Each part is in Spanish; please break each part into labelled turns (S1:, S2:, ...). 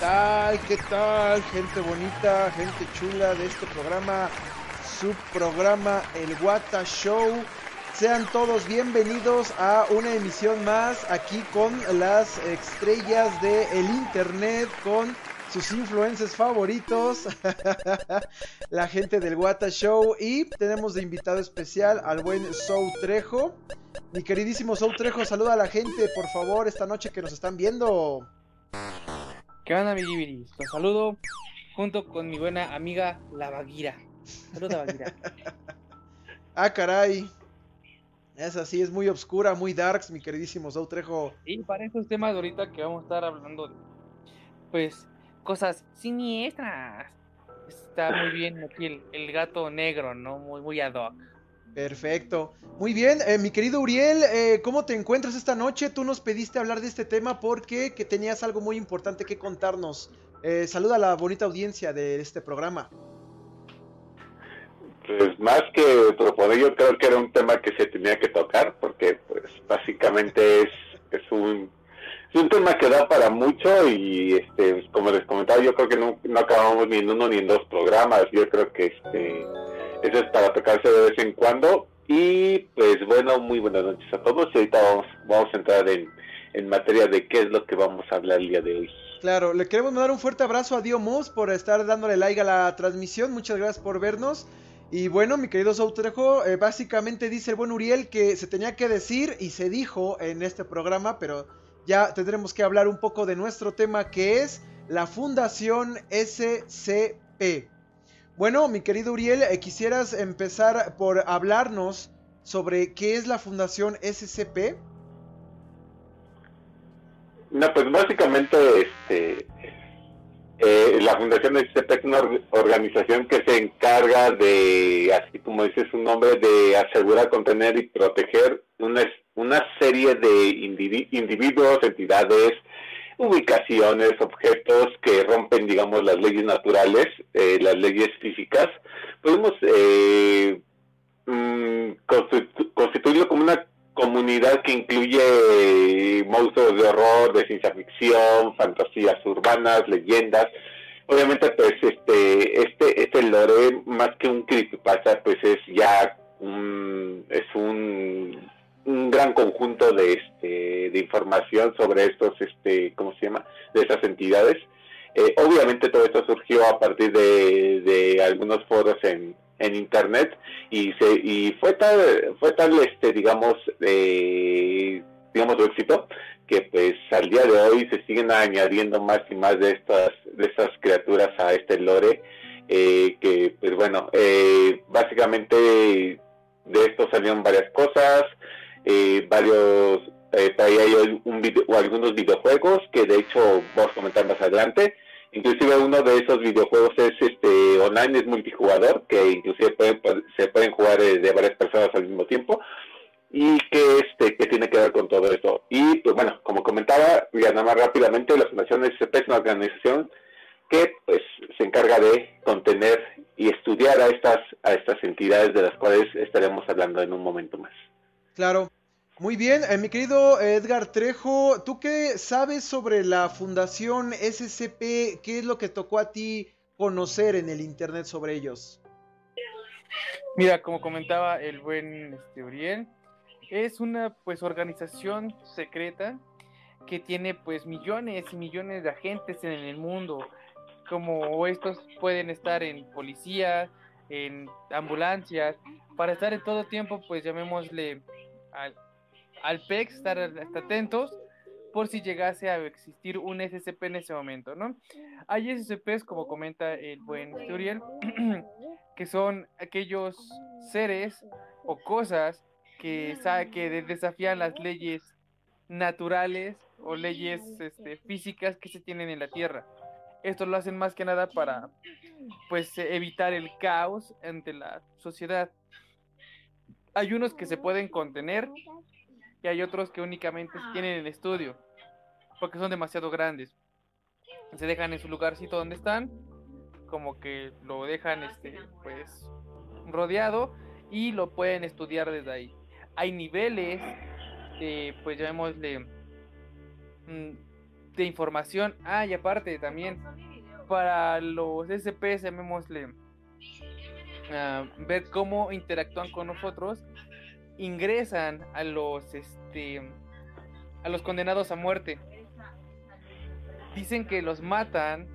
S1: tal? ¿Qué tal? Gente bonita, gente chula de este programa, su programa El Guata Show. Sean todos bienvenidos a una emisión más aquí con las estrellas del el internet, con sus influencers favoritos, la gente del Guata Show y tenemos de invitado especial al buen Sou Trejo. Mi queridísimo Sou Trejo, saluda a la gente, por favor, esta noche que nos están viendo.
S2: ¿Qué onda, mi Gibiris? Los saludo junto con mi buena amiga La Baguira. Saluda, Baguira.
S1: ah, caray. Es así, es muy oscura, muy darks, mi queridísimo Trejo.
S2: Y para estos temas ahorita que vamos a estar hablando de, pues, cosas siniestras. Está muy bien aquí el, gato negro, ¿no? Muy, muy ad hoc.
S1: Perfecto. Muy bien, eh, mi querido Uriel, eh, ¿cómo te encuentras esta noche? Tú nos pediste hablar de este tema porque que tenías algo muy importante que contarnos. Eh, saluda a la bonita audiencia de este programa.
S3: Pues más que proponer, yo creo que era un tema que se tenía que tocar porque pues básicamente es, es un es un tema que da para mucho y este como les comentaba yo creo que no, no acabamos ni en uno ni en dos programas yo creo que este eso es para tocarse de vez en cuando. Y pues bueno, muy buenas noches a todos. Y ahorita vamos, vamos a entrar en, en materia de qué es lo que vamos a hablar el día de hoy.
S1: Claro, le queremos mandar un fuerte abrazo a Dio Moss por estar dándole like a la transmisión. Muchas gracias por vernos. Y bueno, mi querido Soutrejo, eh, básicamente dice el buen Uriel que se tenía que decir y se dijo en este programa, pero ya tendremos que hablar un poco de nuestro tema que es la Fundación SCP. Bueno, mi querido Uriel, eh, quisieras empezar por hablarnos sobre qué es la Fundación SCP.
S3: No, pues básicamente este, eh, la Fundación SCP es una organización que se encarga de, así como dice su nombre, de asegurar, contener y proteger una, una serie de individuos, entidades, ubicaciones, objetos que rompen, digamos, las leyes naturales, eh, las leyes físicas, podemos eh, mm, constituirlo como una comunidad que incluye monstruos de horror, de ciencia ficción, fantasías urbanas, leyendas. Obviamente, pues, este, este, este lore, más que un creepypasta, pues es ya un, es un un gran conjunto de, este, de información sobre estos, este, ¿cómo se llama?, de esas entidades. Eh, obviamente todo esto surgió a partir de, de algunos foros en, en internet y se y fue tal fue tal este digamos eh, digamos su éxito que pues al día de hoy se siguen añadiendo más y más de estas de estas criaturas a este lore eh, que pues bueno eh, básicamente de esto salieron varias cosas eh, varios, eh, ahí hay un video, o algunos videojuegos que de hecho vamos a comentar más adelante. Inclusive uno de esos videojuegos es este online, es multijugador, que inclusive se pueden jugar eh, de varias personas al mismo tiempo y que este que tiene que ver con todo esto. Y pues bueno, como comentaba, ya nada más rápidamente, la Fundación SCP es una organización que pues se encarga de contener y estudiar a estas a estas entidades de las cuales estaremos hablando en un momento más.
S1: Claro. Muy bien, eh, mi querido Edgar Trejo, ¿tú qué sabes sobre la Fundación SCP? ¿Qué es lo que tocó a ti conocer en el Internet sobre ellos?
S2: Mira, como comentaba el buen este, Uriel, es una pues organización secreta que tiene pues millones y millones de agentes en el mundo, como estos pueden estar en policía, en ambulancias, para estar en todo tiempo pues llamémosle al, al PEX, estar atentos por si llegase a existir un SCP en ese momento, ¿no? Hay SCPs, como comenta el buen Uriel, que son aquellos seres o cosas que, que desafían las leyes naturales o leyes este, físicas que se tienen en la Tierra. Esto lo hacen más que nada para pues evitar el caos entre la sociedad. Hay unos que se pueden contener y hay otros que únicamente tienen el estudio porque son demasiado grandes. Se dejan en su lugarcito donde están, como que lo dejan este pues rodeado y lo pueden estudiar desde ahí. Hay niveles de pues llamémosle mm, de información. Ah, y aparte también para los SP, llamémosle, uh, ver cómo interactúan con nosotros, ingresan a los, este, a los condenados a muerte. Dicen que los matan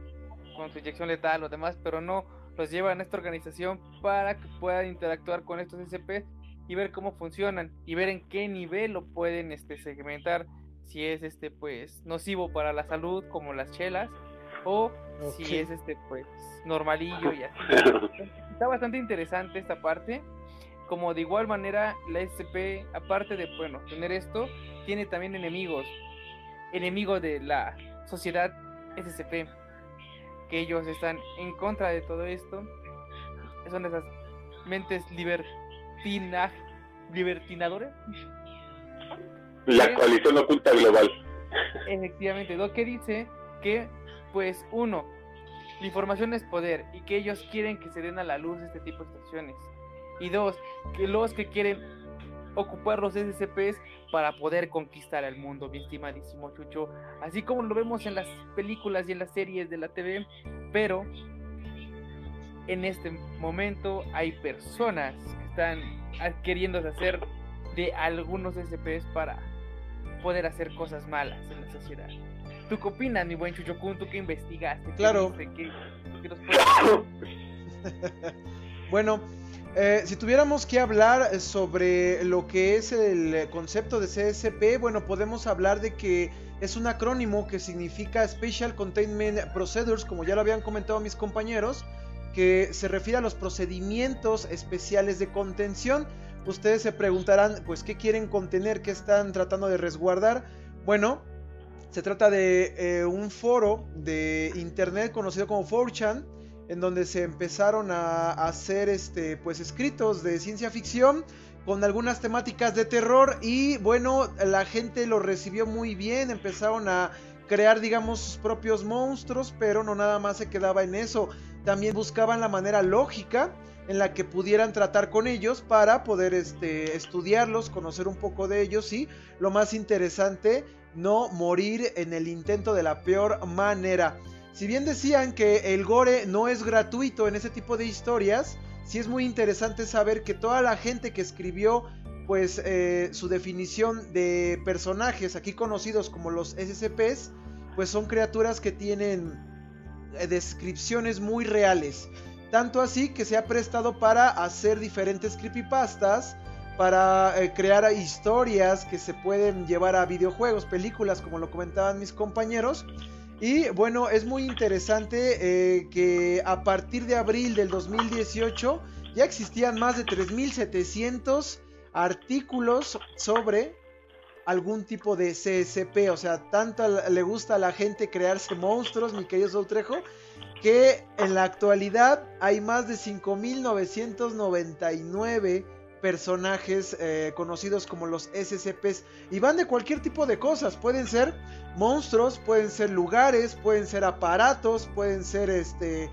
S2: con su inyección letal, los demás, pero no los llevan a esta organización para que puedan interactuar con estos SP y ver cómo funcionan y ver en qué nivel lo pueden este, segmentar si es este pues nocivo para la salud como las chelas o si es este pues normalillo y así. Está bastante interesante esta parte. Como de igual manera la SCP, aparte de bueno, tener esto, tiene también enemigos. Enemigos de la sociedad SCP. Que ellos están en contra de todo esto. Son esas mentes libertina, libertinadoras.
S3: La coalición oculta global.
S2: Efectivamente, lo que dice que pues uno, la información es poder y que ellos quieren que se den a la luz este tipo de situaciones. Y dos, que los que quieren ocupar los SCPs para poder conquistar al mundo, mi estimadísimo Chucho. Así como lo vemos en las películas y en las series de la TV, pero en este momento hay personas que están queriendo hacer de algunos SCPs para poder hacer cosas malas en la sociedad. ¿Tú qué opinas, mi buen Chuchocún? ¿Tú qué investigaste?
S1: Claro. bueno, eh, si tuviéramos que hablar sobre lo que es el concepto de CSP, bueno, podemos hablar de que es un acrónimo que significa Special Containment Procedures, como ya lo habían comentado mis compañeros, que se refiere a los procedimientos especiales de contención. Ustedes se preguntarán, pues, ¿qué quieren contener? ¿Qué están tratando de resguardar? Bueno, se trata de eh, un foro de internet conocido como 4chan, en donde se empezaron a, hacer este, pues, escritos de ciencia ficción con algunas temáticas de terror y bueno, la gente lo recibió muy bien, empezaron a crear digamos sus propios monstruos, pero no nada más se quedaba en eso, también buscaban la manera lógica en la que pudieran tratar con ellos para poder este, estudiarlos, conocer un poco de ellos y lo más interesante no morir en el intento de la peor manera. Si bien decían que el gore no es gratuito en ese tipo de historias, sí es muy interesante saber que toda la gente que escribió pues eh, su definición de personajes aquí conocidos como los SCPs, pues son criaturas que tienen eh, descripciones muy reales. Tanto así que se ha prestado para hacer diferentes creepypastas para eh, crear historias que se pueden llevar a videojuegos, películas, como lo comentaban mis compañeros. Y bueno, es muy interesante eh, que a partir de abril del 2018 ya existían más de 3.700 artículos sobre algún tipo de CSP. O sea, tanto le gusta a la gente crearse monstruos, mi querido Soutrejo, que en la actualidad hay más de 5.999 personajes eh, conocidos como los SCPs y van de cualquier tipo de cosas. Pueden ser monstruos, pueden ser lugares, pueden ser aparatos, pueden ser este.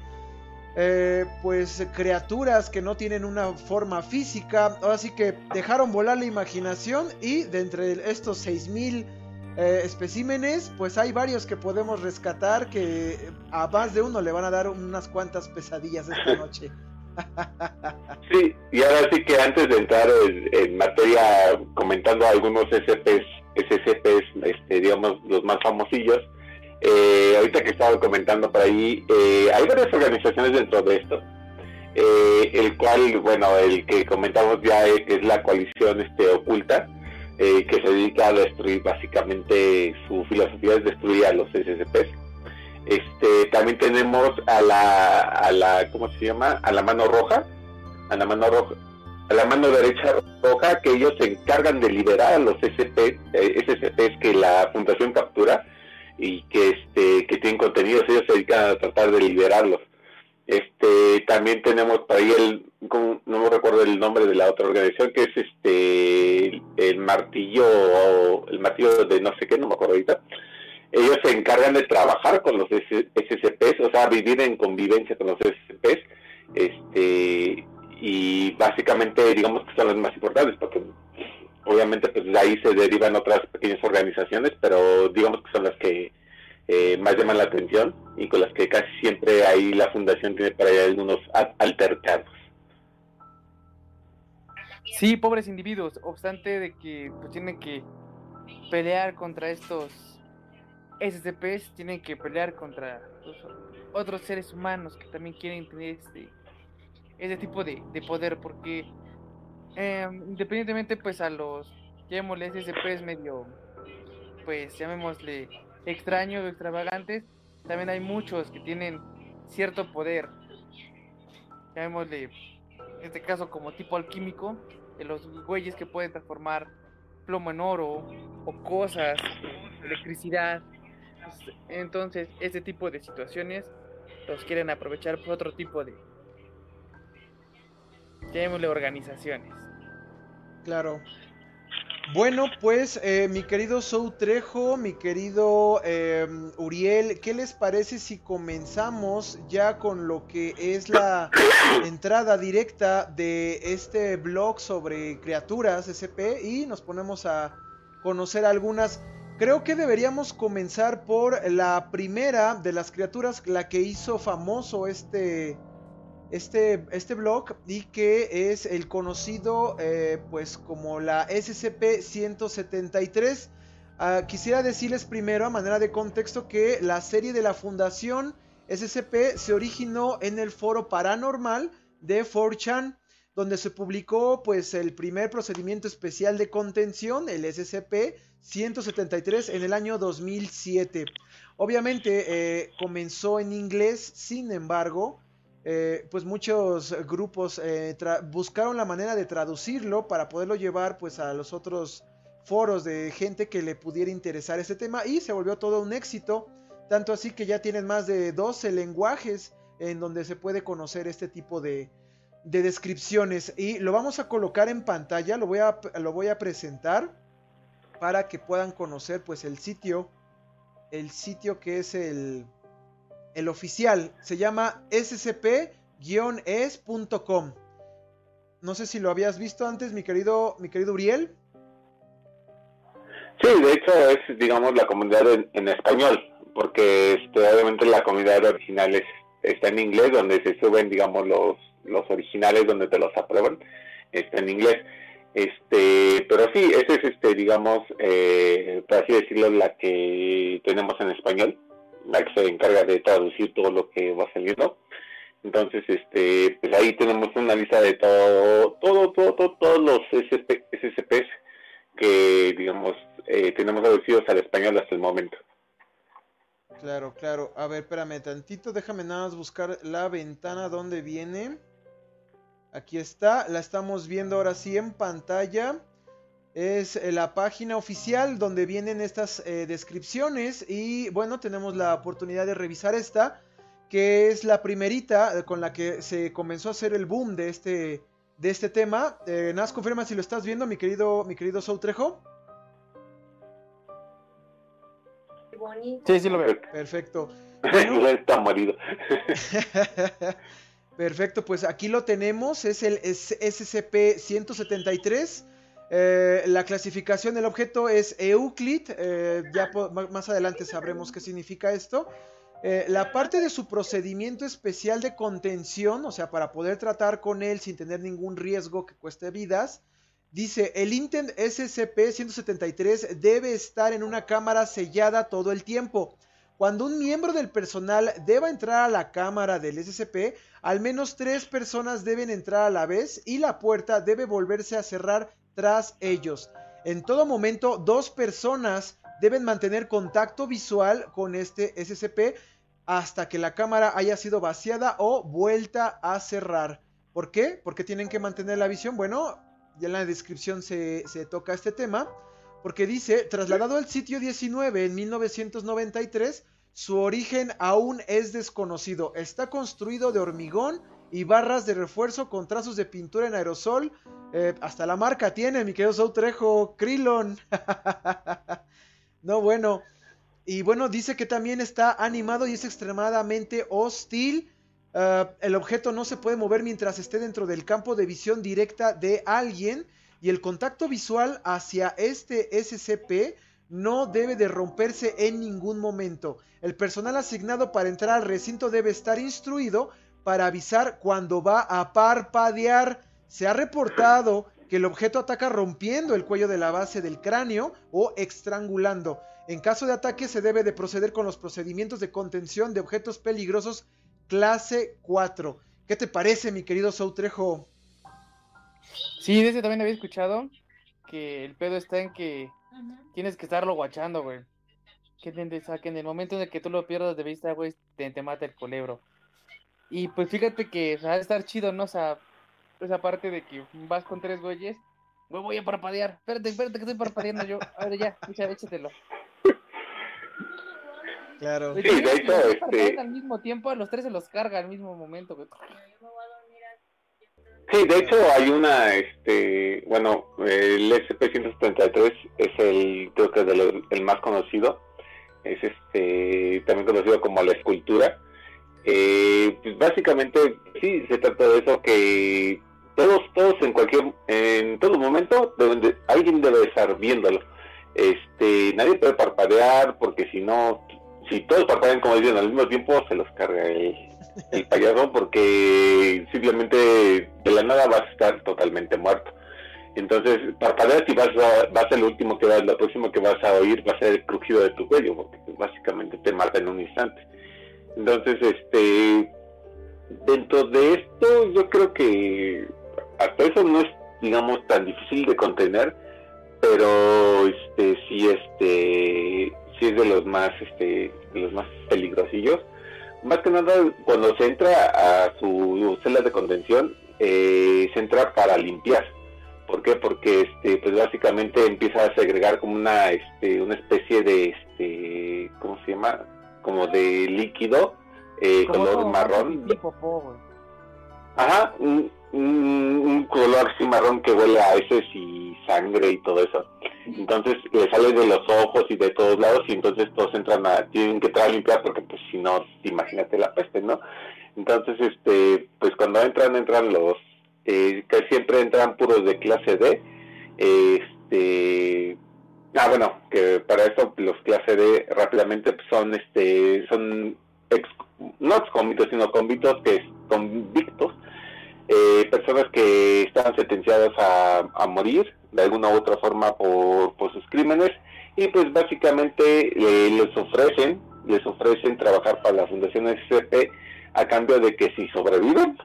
S1: Eh, pues criaturas que no tienen una forma física. Así que dejaron volar la imaginación y de entre estos 6000 eh, especímenes, pues hay varios que podemos rescatar que a más de uno le van a dar unas cuantas pesadillas esta noche.
S3: Sí, y ahora sí que antes de entrar en, materia comentando algunos SCPs, SCPs este, digamos, los más famosillos, eh, ahorita que estaba comentando por ahí, eh, hay varias organizaciones dentro de esto, eh, el cual, bueno, el que comentamos ya es, es la coalición este, oculta, que se dedica a destruir, básicamente su filosofía es destruir a los SCPs este, también tenemos a la, a la, ¿cómo se llama? A la mano roja, a la mano roja, a la mano derecha roja, que ellos se encargan de liberar a los SP, eh, SCPs que la fundación captura y que este, que tienen contenidos, ellos se dedican a tratar de liberarlos. Este, también tenemos por ahí el, no me recuerdo el nombre de la otra organización, que es este, el martillo, el martillo de no sé qué, no me acuerdo ahorita ellos se encargan de trabajar con los SCPs, o sea, vivir en convivencia con los SCPs, este, y básicamente digamos que son los más importantes, porque obviamente pues de ahí se derivan otras pequeñas organizaciones, pero digamos que son las que eh, más llaman la atención y con las que casi siempre ahí la fundación tiene para allá algunos altercados.
S2: Sí, pobres individuos, obstante de que pues, tienen que pelear contra estos SCPs, tienen que pelear contra otros seres humanos que también quieren tener este ese tipo de, poder, porque em, independientemente pues a los, llamémosle SCPs medio, pues llamémosle extraños o extravagantes, también hay muchos que tienen cierto poder, llamémosle, en este caso como tipo alquímico, de los güeyes que pueden transformar plomo en oro o cosas, electricidad. Entonces, este tipo de situaciones los quieren aprovechar por otro tipo de, llamémosle organizaciones.
S1: Claro. Bueno, pues eh, mi querido Sou Trejo, mi querido em, Uriel, ¿qué les parece si comenzamos ya con lo que es la entrada directa de este blog sobre criaturas SP y nos ponemos a conocer algunas? Creo que deberíamos comenzar por la primera de las criaturas, la que hizo famoso este, este, este blog y que es el conocido eh, pues como la SCP-173. Ah, quisiera decirles primero a manera de contexto que la serie de la fundación SCP se originó en el foro paranormal de 4chan donde se publicó pues el primer procedimiento especial de contención, el SCP-173 en el año 2007. Obviamente eh, comenzó en inglés, sin embargo, eh, pues muchos grupos eh, buscaron la manera de traducirlo para poderlo llevar pues a los otros foros de gente que le pudiera interesar este tema y se volvió todo un éxito, tanto así que ya tienen más de 12 lenguajes en donde se puede conocer este tipo de, descripciones. Y lo vamos a colocar en pantalla, lo voy a, lo voy a presentar para que puedan conocer pues el sitio, el sitio que es el el oficial, se llama scp-es.com. No sé si lo habías visto antes, mi querido, mi querido Uriel.
S3: Sí, de hecho es, digamos, la comunidad en, español, porque este, obviamente la comunidad original es, está en inglés, donde se suben, digamos, los, los originales, donde te los aprueban, está en inglés. Este, pero sí, esa es, este, digamos, eh, por así decirlo, la que tenemos en español la que se encarga de traducir todo lo que va saliendo. Entonces, este, pues ahí tenemos una lista de todo, todo, todo, todos los SP, SCPs que, digamos, eh, tenemos traducidos al español hasta el momento.
S1: Claro, claro. A ver, espérame tantito, déjame nada más buscar la ventana donde viene. Aquí está, la estamos viendo ahora sí en pantalla es eh, la página oficial donde vienen estas eh, descripciones y bueno, tenemos la oportunidad de revisar esta, que es la primerita eh, con la que se comenzó a hacer el boom de este, de este tema. Eh, Nas, confirma si lo estás viendo, mi querido, mi querido Soutrejo.
S2: Sí, sí lo veo.
S1: Perfecto.
S3: Está marido.
S1: Perfecto, pues aquí lo tenemos, es el SCP-173 eh, la clasificación del objeto es Euclid, eh, ya más adelante sabremos qué significa esto. Eh, la parte de su procedimiento especial de contención, o sea, para poder tratar con él sin tener ningún riesgo que cueste vidas, dice, el Intent SCP-173 debe estar en una cámara sellada todo el tiempo. Cuando un miembro del personal deba entrar a la cámara del SCP, al menos tres personas deben entrar a la vez y la puerta debe volverse a cerrar tras ellos. En todo momento, dos personas deben mantener contacto visual con este SCP hasta que la cámara haya sido vaciada o vuelta a cerrar. ¿Por qué? Porque tienen que mantener la visión. Bueno, ya en la descripción se, se toca este tema. Porque dice, trasladado al sitio 19 en 1993, su origen aún es desconocido. Está construido de hormigón y barras de refuerzo con trazos de pintura en aerosol. Eh, hasta la marca tiene, mi querido Soutrejo, Krillon. no, bueno. Y bueno, dice que también está animado y es extremadamente hostil. Eh, el objeto no se puede mover mientras esté dentro del campo de visión directa de alguien. Y el contacto visual hacia este SCP no debe de romperse en ningún momento. El personal asignado para entrar al recinto debe estar instruido para avisar cuando va a parpadear. Se ha reportado que el objeto ataca rompiendo el cuello de la base del cráneo o estrangulando. En caso de ataque se debe de proceder con los procedimientos de contención de objetos peligrosos clase 4. ¿Qué te parece, mi querido Soutrejo?
S2: Sí, de ese también había escuchado que el pedo está en que tienes que estarlo guachando, güey. Que, en el momento en el que tú lo pierdas de vista, güey, te, mata el culebro. Y pues fíjate que va a estar chido, ¿no? O sea, esa parte de que vas con tres güeyes, güey, voy a parpadear. Espérate, espérate que estoy parpadeando yo. A ver, ya, échatelo.
S1: Claro.
S3: Sí, de hecho, este...
S2: Al mismo tiempo, a los tres se los carga al mismo momento, güey.
S3: Sí, de hecho hay una, este, bueno, el SP-173 es el, creo que es el más conocido, es este, también conocido como la escultura. Eh, pues básicamente sí, se trata de eso que todos, todos en cualquier, en todo momento, alguien debe estar viéndolo. Este, nadie puede parpadear porque si no, si todos parpadean como dicen al mismo tiempo, se los carga el, el payaso porque simplemente de la nada vas a estar totalmente muerto. Entonces, parpadeas y vas a, vas lo último que vas, lo próximo que vas a oír va a ser el crujido de tu cuello, porque básicamente te mata en un instante. Entonces, este, dentro de esto, yo creo que hasta eso no es, digamos, tan difícil de contener, pero este, sí, este, sí es de los más, este, de los más peligrosillos más que nada cuando se entra a su celda de contención, eh, se entra para limpiar. ¿Por qué? Porque este, pues básicamente empieza a segregar como una, este, una especie de, este, ¿cómo se llama? Como de líquido, eh, color marrón. Ajá, un, color así marrón que huele a heces y sangre y todo eso. Entonces le sale de los ojos y de todos lados y entonces todos entran a, tienen que entrar a limpiar porque pues si no, imagínate la peste, ¿no? Entonces, este, pues cuando entran, entran los, eh, que siempre entran puros de clase D, este, ah bueno, que para eso los clase D rápidamente pues, son, este, son ex, no ex sino convictos que convictos eh, personas que están sentenciadas a, morir de alguna u otra forma por, sus crímenes y pues básicamente eh, les ofrecen les ofrecen trabajar para la Fundación SCP a cambio de que si sobreviven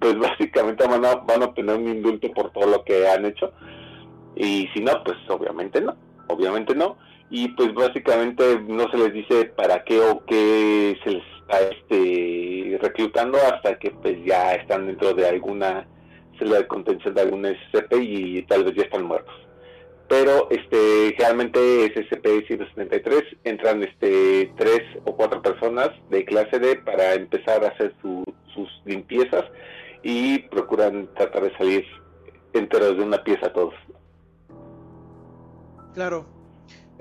S3: pues básicamente van a, van a obtener un indulto por todo lo que han hecho y si no pues obviamente no obviamente no y pues básicamente no se les dice para qué o qué se les este, reclutando hasta que pues ya están dentro de alguna celda de contención de algún SCP y tal vez ya están muertos. Pero este realmente SCP-173 entran este tres o cuatro personas de clase D para empezar a hacer sus limpiezas y procuran tratar de salir enteros de una pieza todos.
S1: Claro,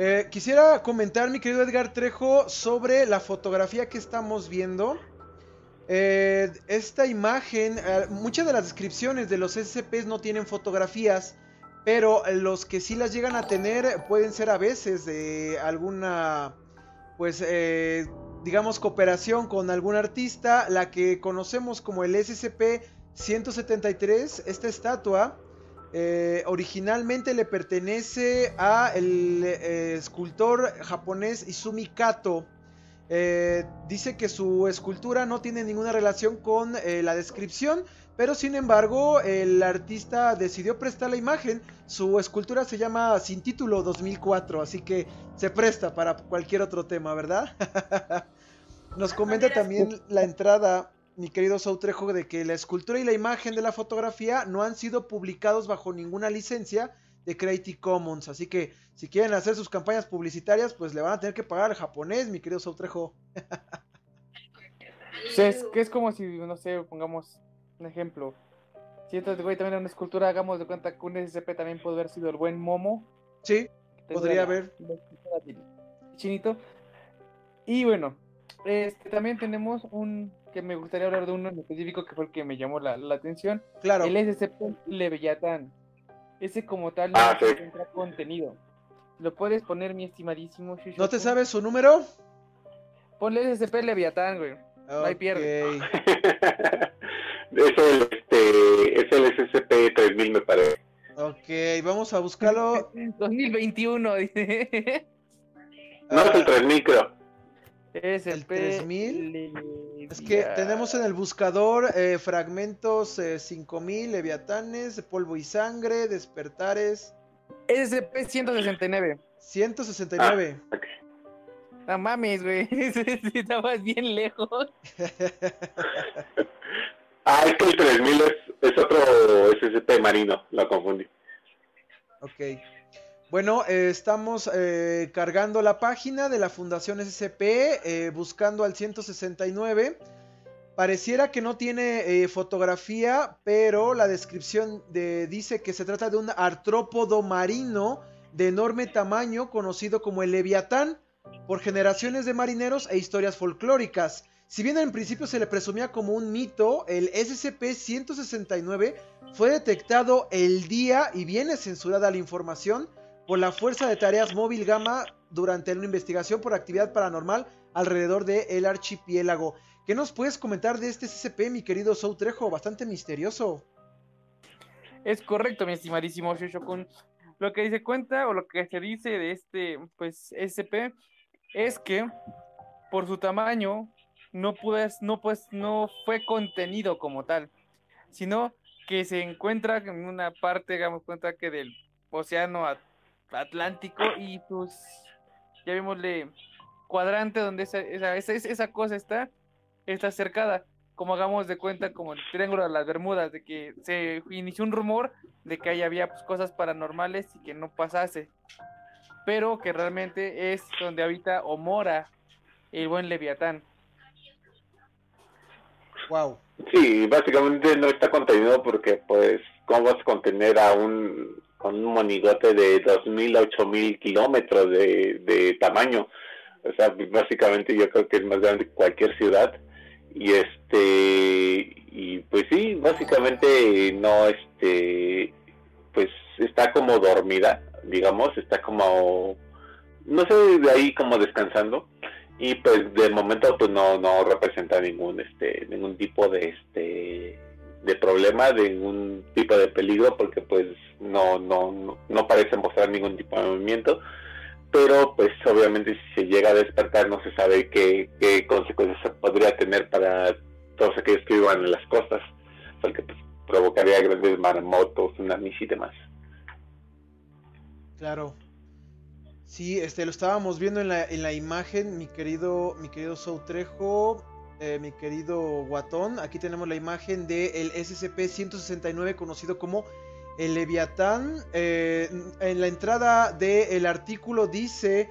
S1: eh, quisiera comentar, mi querido Edgar Trejo, sobre la fotografía que estamos viendo. Eh, esta imagen, eh, muchas de las descripciones de los SCPs no tienen fotografías, pero los que sí las llegan a tener pueden ser a veces de alguna, pues, digamos, cooperación con algún artista. La que conocemos como el SCP 173, esta estatua, eh, originalmente le pertenece a el eh, escultor japonés Izumi Kato. Eh, dice que su escultura no tiene ninguna relación con la descripción, pero sin embargo el artista decidió prestar la imagen. Su escultura se llama Sin Título 2004, así que se presta para cualquier otro tema, ¿verdad? Nos comenta también la entrada mi querido Sautrejo, de que la escultura y la imagen de la fotografía no han sido publicados bajo ninguna licencia de Creative Commons. Así que si quieren hacer sus campañas publicitarias, pues le van a tener que pagar al japonés, mi querido Sautrejo.
S2: es, que es como si, no sé, pongamos un ejemplo. Si entonces, güey, también una escultura, hagamos de cuenta que un SCP también puede haber sido el buen Momo.
S1: Sí, podría haber.
S2: Chinito. Y bueno, este, también tenemos un que me gustaría hablar de uno en específico que fue el que me llamó la, atención.
S1: Claro.
S2: El SCP Leviatán. Ese como tal no ah, encuentra contenido. ¿Lo puedes poner, mi estimadísimo
S1: ¿No te sabes su número?
S2: Ponle SCP Leviatán, güey. No hay pierde.
S3: es el, este, es el SCP-3000, me parece.
S1: Ok, vamos a buscarlo.
S2: 2021, dice.
S3: No, es el 3000, creo.
S2: Es
S1: el 3000. Es que tenemos en el buscador eh, fragmentos eh, 5000, leviatanes, polvo y sangre, despertares.
S2: SCP-169.
S1: 169. Ah,
S2: No mames, güey. Estabas bien lejos.
S3: ah, es que el 3000 es, es otro SCP marino. Lo confundí.
S1: Ok. Bueno, eh, estamos eh, cargando la página de la Fundación SCP, eh, buscando al 169. Pareciera que no tiene fotografía, pero la descripción dice que se trata de un artrópodo marino de enorme tamaño, conocido como el Leviatán, por generaciones de marineros e historias folclóricas. Si bien en principio se le presumía como un mito, el SCP-169 fue detectado el día y viene censurada la información por la Fuerza de Tareas Móvil Gama durante una investigación por actividad paranormal alrededor del el archipiélago. ¿Qué nos puedes comentar de este SCP, mi querido Soutrejo? Bastante misterioso.
S2: Es correcto, mi estimadísimo Shoshokun. Lo que se cuenta o lo que se dice de este pues SCP es que por su tamaño no puedes, no pues no fue contenido como tal, sino que se encuentra en una parte, digamos cuenta que del océano Atlántico y pues ya vimosle cuadrante donde esa, esa, esa, cosa está, está cercada. Como hagamos de cuenta, como el triángulo de las Bermudas, de que se inició un rumor de que ahí había pues, cosas paranormales y que no pasase. Pero que realmente es donde habita o mora el buen Leviatán.
S1: Wow.
S3: Sí, básicamente no está contenido porque, pues, ¿cómo vas a contener a un con un monigote de 2.000 a 8.000 kilómetros de, de tamaño. O sea, básicamente yo creo que es más grande que cualquier ciudad. Y este, y pues sí, básicamente no, este, pues está como dormida, digamos, está como, no sé, de ahí como descansando. Y pues de momento pues no, no representa ningún, este, ningún tipo de, este, de problema, de ningún tipo de peligro, porque pues no, no, no, parece mostrar ningún tipo de movimiento. Pero pues obviamente si se llega a despertar no se sabe qué, qué consecuencias podría tener para todos aquellos que vivan en las costas, porque pues, provocaría grandes maremotos, tsunamis y demás.
S1: Claro. Sí, este lo estábamos viendo en la, en la imagen, mi querido, mi querido Soutrejo. Eh, mi querido Guatón. Aquí tenemos la imagen del SCP-169 conocido como el Leviatán. Eh, en la entrada del artículo dice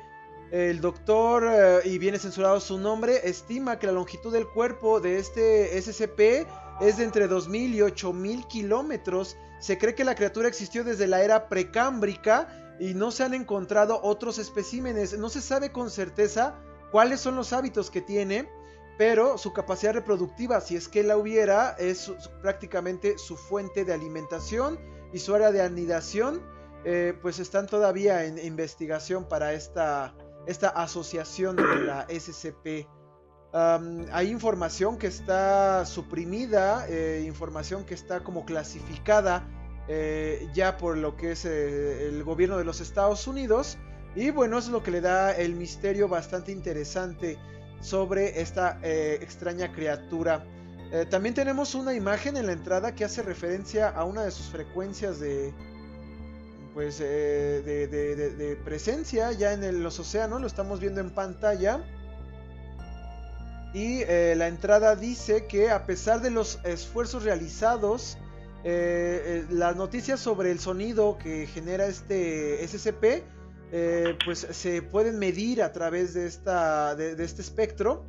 S1: el doctor, eh, y viene censurado su nombre, estima que la longitud del cuerpo de este SCP es de entre 2.000 y 8.000 kilómetros. Se cree que la criatura existió desde la era precámbrica y no se han encontrado otros especímenes. No se sabe con certeza cuáles son los hábitos que tiene pero su capacidad reproductiva, si es que la hubiera, es prácticamente su fuente de alimentación y su área de anidación, eh, pues están todavía en investigación para esta, esta asociación de la SCP. hay información que está suprimida, eh, información que está como clasificada eh, ya por lo que es el gobierno de los Estados Unidos. Y bueno, eso es lo que le da el misterio bastante interesante sobre esta eh, extraña criatura. Eh, también tenemos una imagen en la entrada que hace referencia a una de sus frecuencias de, pues, eh, de, presencia ya en los océanos. Lo estamos viendo en pantalla. Y la entrada dice que a pesar de los esfuerzos realizados, las noticias sobre el sonido que genera este SCP eh, pues se pueden medir a través de, esta, de, este espectro.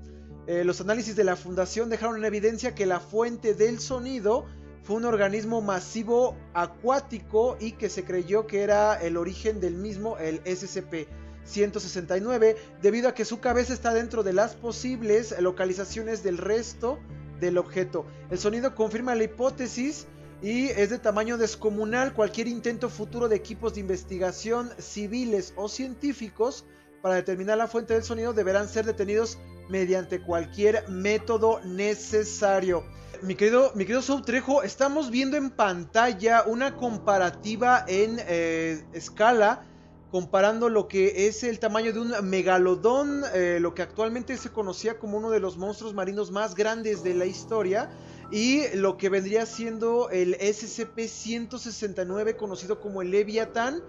S1: Eh, los análisis de la fundación dejaron en evidencia que la fuente del sonido fue un organismo masivo acuático y que se creyó que era el origen del mismo, el SCP-169, debido a que su cabeza está dentro de las posibles localizaciones del resto del objeto. El sonido confirma la hipótesis y es de tamaño descomunal. Cualquier intento futuro de equipos de investigación civiles o científicos para determinar la fuente del sonido deberán ser detenidos mediante cualquier método necesario. Mi querido, mi querido Trejo, estamos viendo en pantalla una comparativa en eh, escala comparando lo que es el tamaño de un megalodón, eh, lo que actualmente se conocía como uno de los monstruos marinos más grandes de la historia, y lo que vendría siendo el SCP-169 conocido como el Leviathan.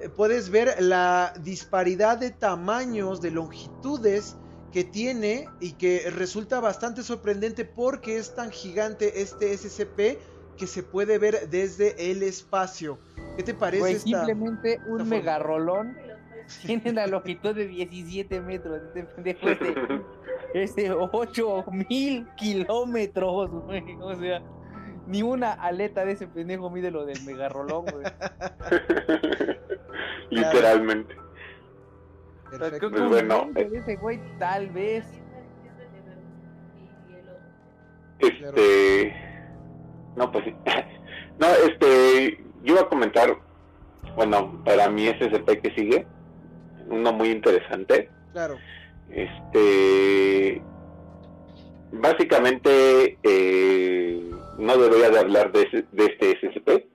S1: Eh, puedes ver la disparidad de tamaños, de longitudes que tiene y que resulta bastante sorprendente porque es tan gigante este SCP que se puede ver desde el espacio. ¿Qué te parece?
S2: simplemente un megarrolón tiene la longitud de 17 metros. Este de 8 mil kilómetros, O sea, ni una aleta de ese pendejo mide lo del megarrolón, güey.
S3: Literalmente.
S2: Perfecto. Pues bueno, eh. ese güey, tal vez.
S3: Este. No, pues sí. No, este. Yo iba a comentar. Bueno, para mí SCP que sigue. Uno muy interesante.
S1: Claro.
S3: Este. Básicamente. Eh, no debería de hablar de, de este SCP.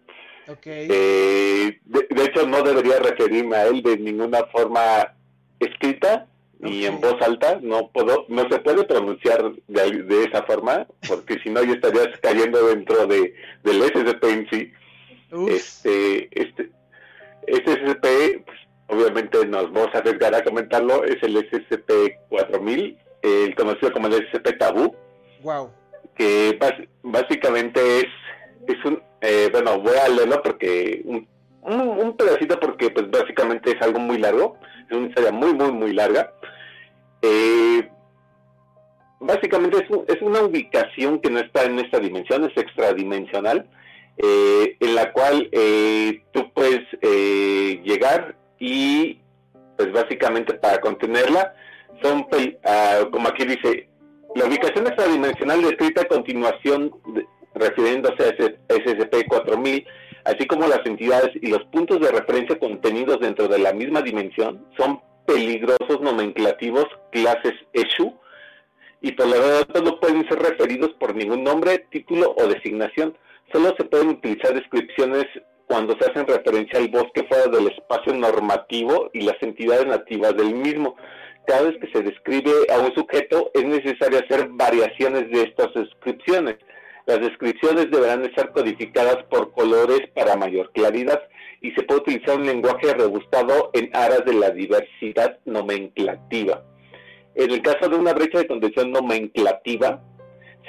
S1: Okay.
S3: Eh, de, hecho, no debería referirme a él de ninguna forma escrita ni en voz alta. No puedo, no se puede pronunciar de, esa forma, porque si no, yo estaría cayendo dentro de del SCP en sí. Este, este, este SCP, pues, obviamente nos vamos a arriesgar a comentarlo, es el SCP-4000, el conocido como el SCP Tabú.
S1: Wow.
S3: Que básicamente es, es un, eh, bueno, voy a leerlo porque un, un, pedacito porque pues básicamente es algo muy largo, es una historia muy, muy, muy larga. Eh, básicamente es, es, una ubicación que no está en esta dimensión, es extradimensional, eh, en la cual eh, tú puedes llegar y pues básicamente para contenerla son, ah, como aquí dice, la ubicación extradimensional descrita a continuación refiriéndose a SCP-4000 así como las entidades y los puntos de referencia contenidos dentro de la misma dimensión, son peligrosos nomenclativos clases ESHU y tanto no pueden ser referidos por ningún nombre, título o designación. Solo se pueden utilizar descripciones cuando se hacen referencia al bosque fuera del espacio normativo y las entidades nativas del mismo. Cada vez que se describe a un sujeto es necesario hacer variaciones de estas descripciones. Las descripciones deberán estar codificadas por colores para mayor claridad y se puede utilizar un lenguaje rebustado en aras de la diversidad nomenclativa. En el caso de una brecha de contención nomenclativa,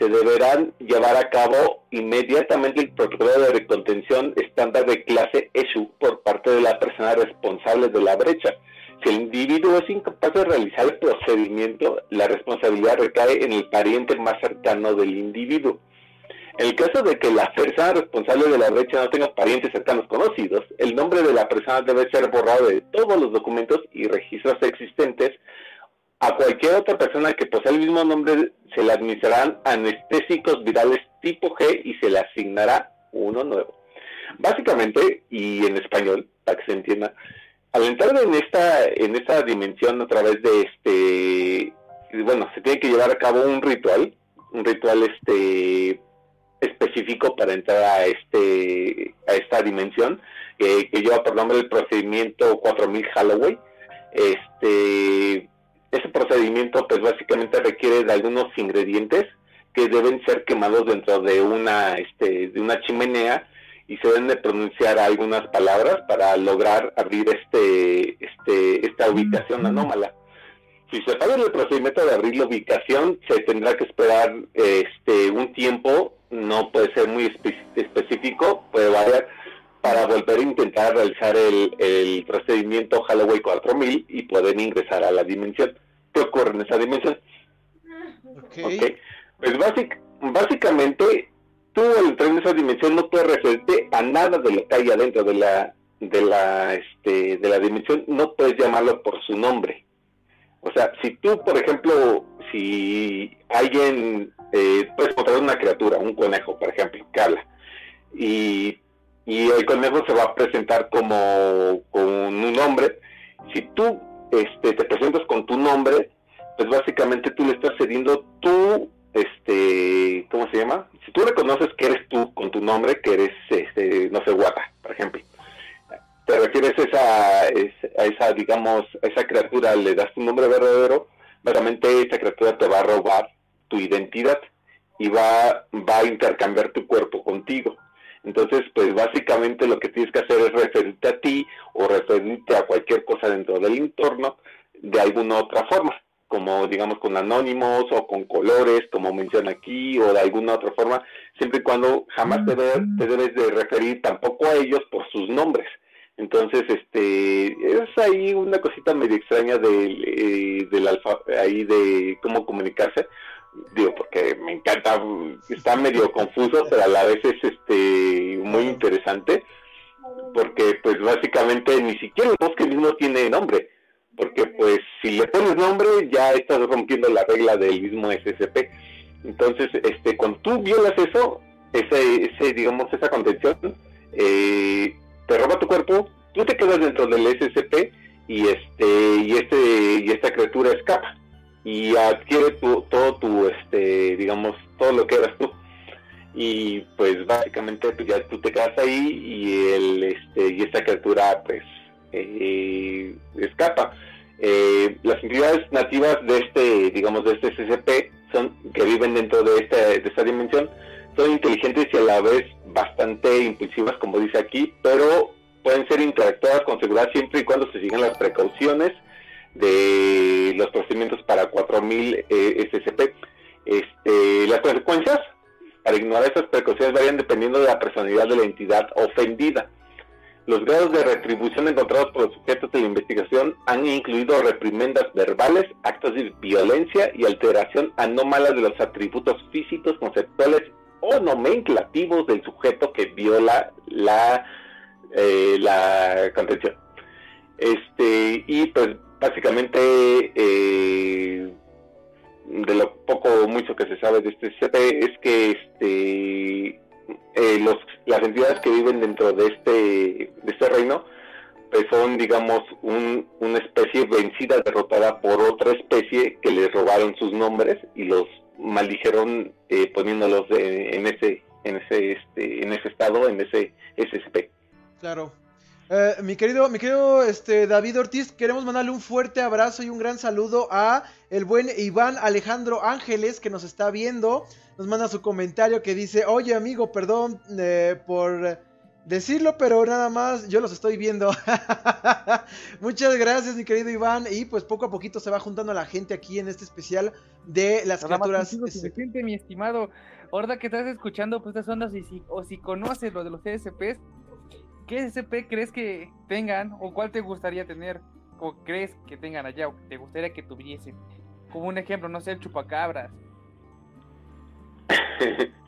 S3: se deberán llevar a cabo inmediatamente el protocolo de contención estándar de clase ESU por parte de la persona responsable de la brecha. Si el individuo es incapaz de realizar el procedimiento, la responsabilidad recae en el pariente más cercano del individuo. En el caso de que la persona responsable de la brecha no tenga parientes cercanos conocidos, el nombre de la persona debe ser borrado de todos los documentos y registros existentes. A cualquier otra persona que posea el mismo nombre se le administrarán anestésicos virales tipo G y se le asignará uno nuevo. Básicamente, y en español, para que se entienda, al entrar en esta, en esta dimensión a través de este, bueno, se tiene que llevar a cabo un ritual, un ritual este específico para entrar a este a esta dimensión que lleva por nombre el procedimiento 4000 Holloway este ese procedimiento pues básicamente requiere de algunos ingredientes que deben ser quemados dentro de una este de una chimenea y se deben de pronunciar algunas palabras para lograr abrir este este esta ubicación anómala si se falla el procedimiento de abrir la ubicación, se tendrá que esperar este un tiempo no puede ser muy específico, puede variar para volver a intentar realizar el, procedimiento Holloway 4000 y poder ingresar a la dimensión. ¿Qué ocurre en esa dimensión?
S1: Okay.
S3: Pues básicamente, tú al entrar en esa dimensión no puedes referirte a nada de lo que hay adentro de la, de la, este, de la dimensión, no puedes llamarlo por su nombre. O sea, si tú, por ejemplo, si alguien, eh, puedes encontrar una criatura, un conejo, por ejemplo, que habla, y, y el conejo se va a presentar como con un nombre. Si tú este, te presentas con tu nombre, pues básicamente tú le estás cediendo tu, este, ¿cómo se llama? Si tú reconoces que eres tú con tu nombre, que eres, este, no sé, Guata, por ejemplo, te refieres a esa, a esa, digamos, a esa criatura, le das tu nombre verdadero, básicamente esa criatura te va a robar tu identidad y va, va a intercambiar tu cuerpo contigo. Entonces, pues básicamente lo que tienes que hacer es referirte a ti o referirte a cualquier cosa dentro del entorno de alguna otra forma, como digamos con anónimos o con colores, como menciona aquí, o de alguna otra forma, siempre y cuando jamás te, te debes de referir tampoco a ellos por sus nombres. Entonces, este, es ahí una cosita medio extraña del, eh, del alfa, ahí de cómo comunicarse, digo, porque me encanta, está medio confuso, pero a la vez es este muy interesante, porque pues básicamente ni siquiera el bosque mismo tiene nombre, porque pues si le pones nombre ya estás rompiendo la regla del mismo SCP. Entonces, este, cuando tú violas eso, ese, ese digamos, esa contención, eh, te roba tu cuerpo, tú te quedas dentro del SCP y este, y este, y esta criatura escapa y adquiere todo tu, este, digamos, todo lo que eras tú. Y pues básicamente pues ya tú te quedas ahí y el, este, y esta criatura pues eh, escapa. Eh, las entidades nativas de este, digamos, de este SCP son que viven dentro de esta, de esta dimensión son inteligentes y a la vez bastante impulsivas, como dice aquí, pero pueden ser interactuadas con seguridad siempre y cuando se sigan las precauciones de los procedimientos para 4000 eh, SCP. Este, las consecuencias para ignorar esas precauciones varían dependiendo de la personalidad de la entidad ofendida. Los grados de retribución encontrados por los sujetos de la investigación han incluido reprimendas verbales, actos de violencia y alteración anómala de los atributos físicos, conceptuales o nomenclativos del sujeto que viola la, eh, la contención. Este, y pues básicamente eh, de lo poco o mucho que se sabe de este CP es que este eh, las entidades que viven dentro de este de este reino pues son digamos un, una especie vencida derrotada por otra especie que les robaron sus nombres y los maldijeron eh, poniéndolos en ese en ese este en ese estado en ese SCP
S1: claro eh, mi querido, mi querido este, David Ortiz, queremos mandarle un fuerte abrazo y un gran saludo a el buen Iván Alejandro Ángeles que nos está viendo. Nos manda su comentario que dice, oye amigo, perdón eh, por decirlo, pero nada más yo los estoy viendo. Muchas gracias, mi querido Iván. Y pues poco a poquito se va juntando la gente aquí en este especial de las criaturas.
S2: Gente, mi estimado, ahora que estás escuchando pues estas ondas y o si conoces lo de los CSPs, ¿Qué SCP crees que tengan o cuál te gustaría tener o crees que tengan allá o te gustaría que tuviesen? Como un ejemplo, no sé, el chupacabras.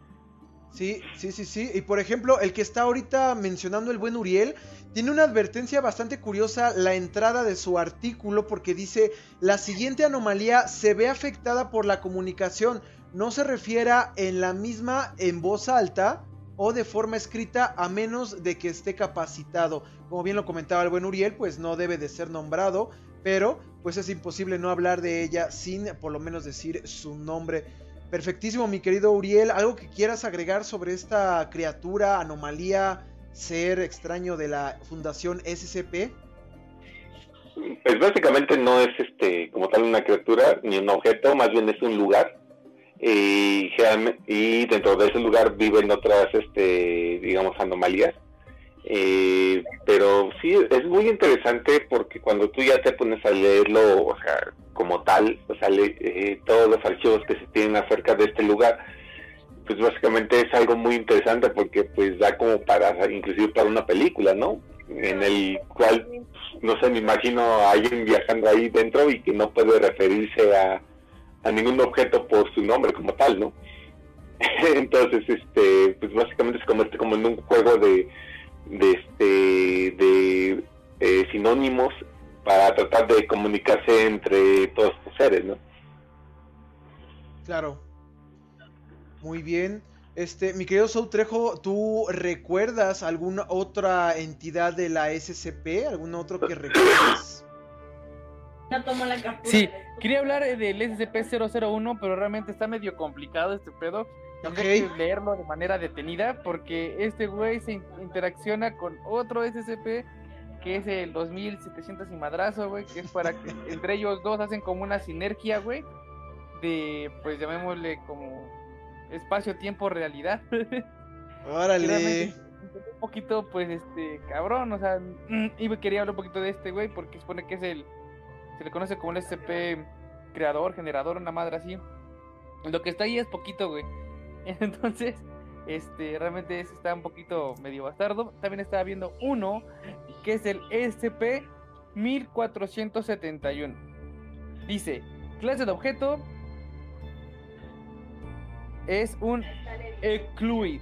S1: Sí, sí, sí, sí. Y por ejemplo, el que está ahorita mencionando el buen Uriel, tiene una advertencia bastante curiosa la entrada de su artículo porque dice, la siguiente anomalía se ve afectada por la comunicación. No se refiera en la misma en voz alta, o de forma escrita a menos de que esté capacitado. Como bien lo comentaba el buen Uriel, pues no debe de ser nombrado, pero pues es imposible no hablar de ella sin por lo menos decir su nombre. Perfectísimo, mi querido Uriel, ¿algo que quieras agregar sobre esta criatura, anomalía, ser extraño de la Fundación SCP?
S3: Pues básicamente no es este como tal una criatura ni un objeto, más bien es un lugar y, dentro de ese lugar viven otras, este, digamos, anomalías. Eh, pero sí, es muy interesante porque cuando tú ya te pones a leerlo, o sea, como tal, o sea, eh, todos los archivos que se tienen acerca de este lugar, pues básicamente es algo muy interesante porque pues da como para, inclusive para una película, ¿no? En el cual, no sé, me imagino a alguien viajando ahí dentro y que no puede referirse a, a ningún objeto por su nombre como tal, ¿no? Entonces, este, pues básicamente se convierte como en un juego de, de este, de eh, sinónimos para tratar de comunicarse entre todos los seres, ¿no?
S1: Claro. Muy bien. Este, mi querido Soul Trejo, ¿tú recuerdas alguna otra entidad de la SCP? ¿Algún otro que recuerdes?
S4: No la captura.
S2: Sí, quería hablar del SCP-001, pero realmente está medio complicado este pedo. Tengo que leerlo de manera detenida porque este güey se interacciona con otro SCP que es el 2700 y madrazo, güey, que es para que entre ellos dos hacen como una sinergia, güey, de, pues llamémosle como espacio, tiempo, realidad.
S1: Órale.
S2: Un poquito, pues, este, cabrón, o sea, y quería hablar un poquito de este, güey, porque supone que es el, se le conoce como el SCP creador, generador, una madre así. Lo que está ahí es poquito, güey. Entonces, este, realmente está un poquito medio bastardo. También estaba viendo uno que es el SCP 1471. Dice, clase de objeto es un Ecluid.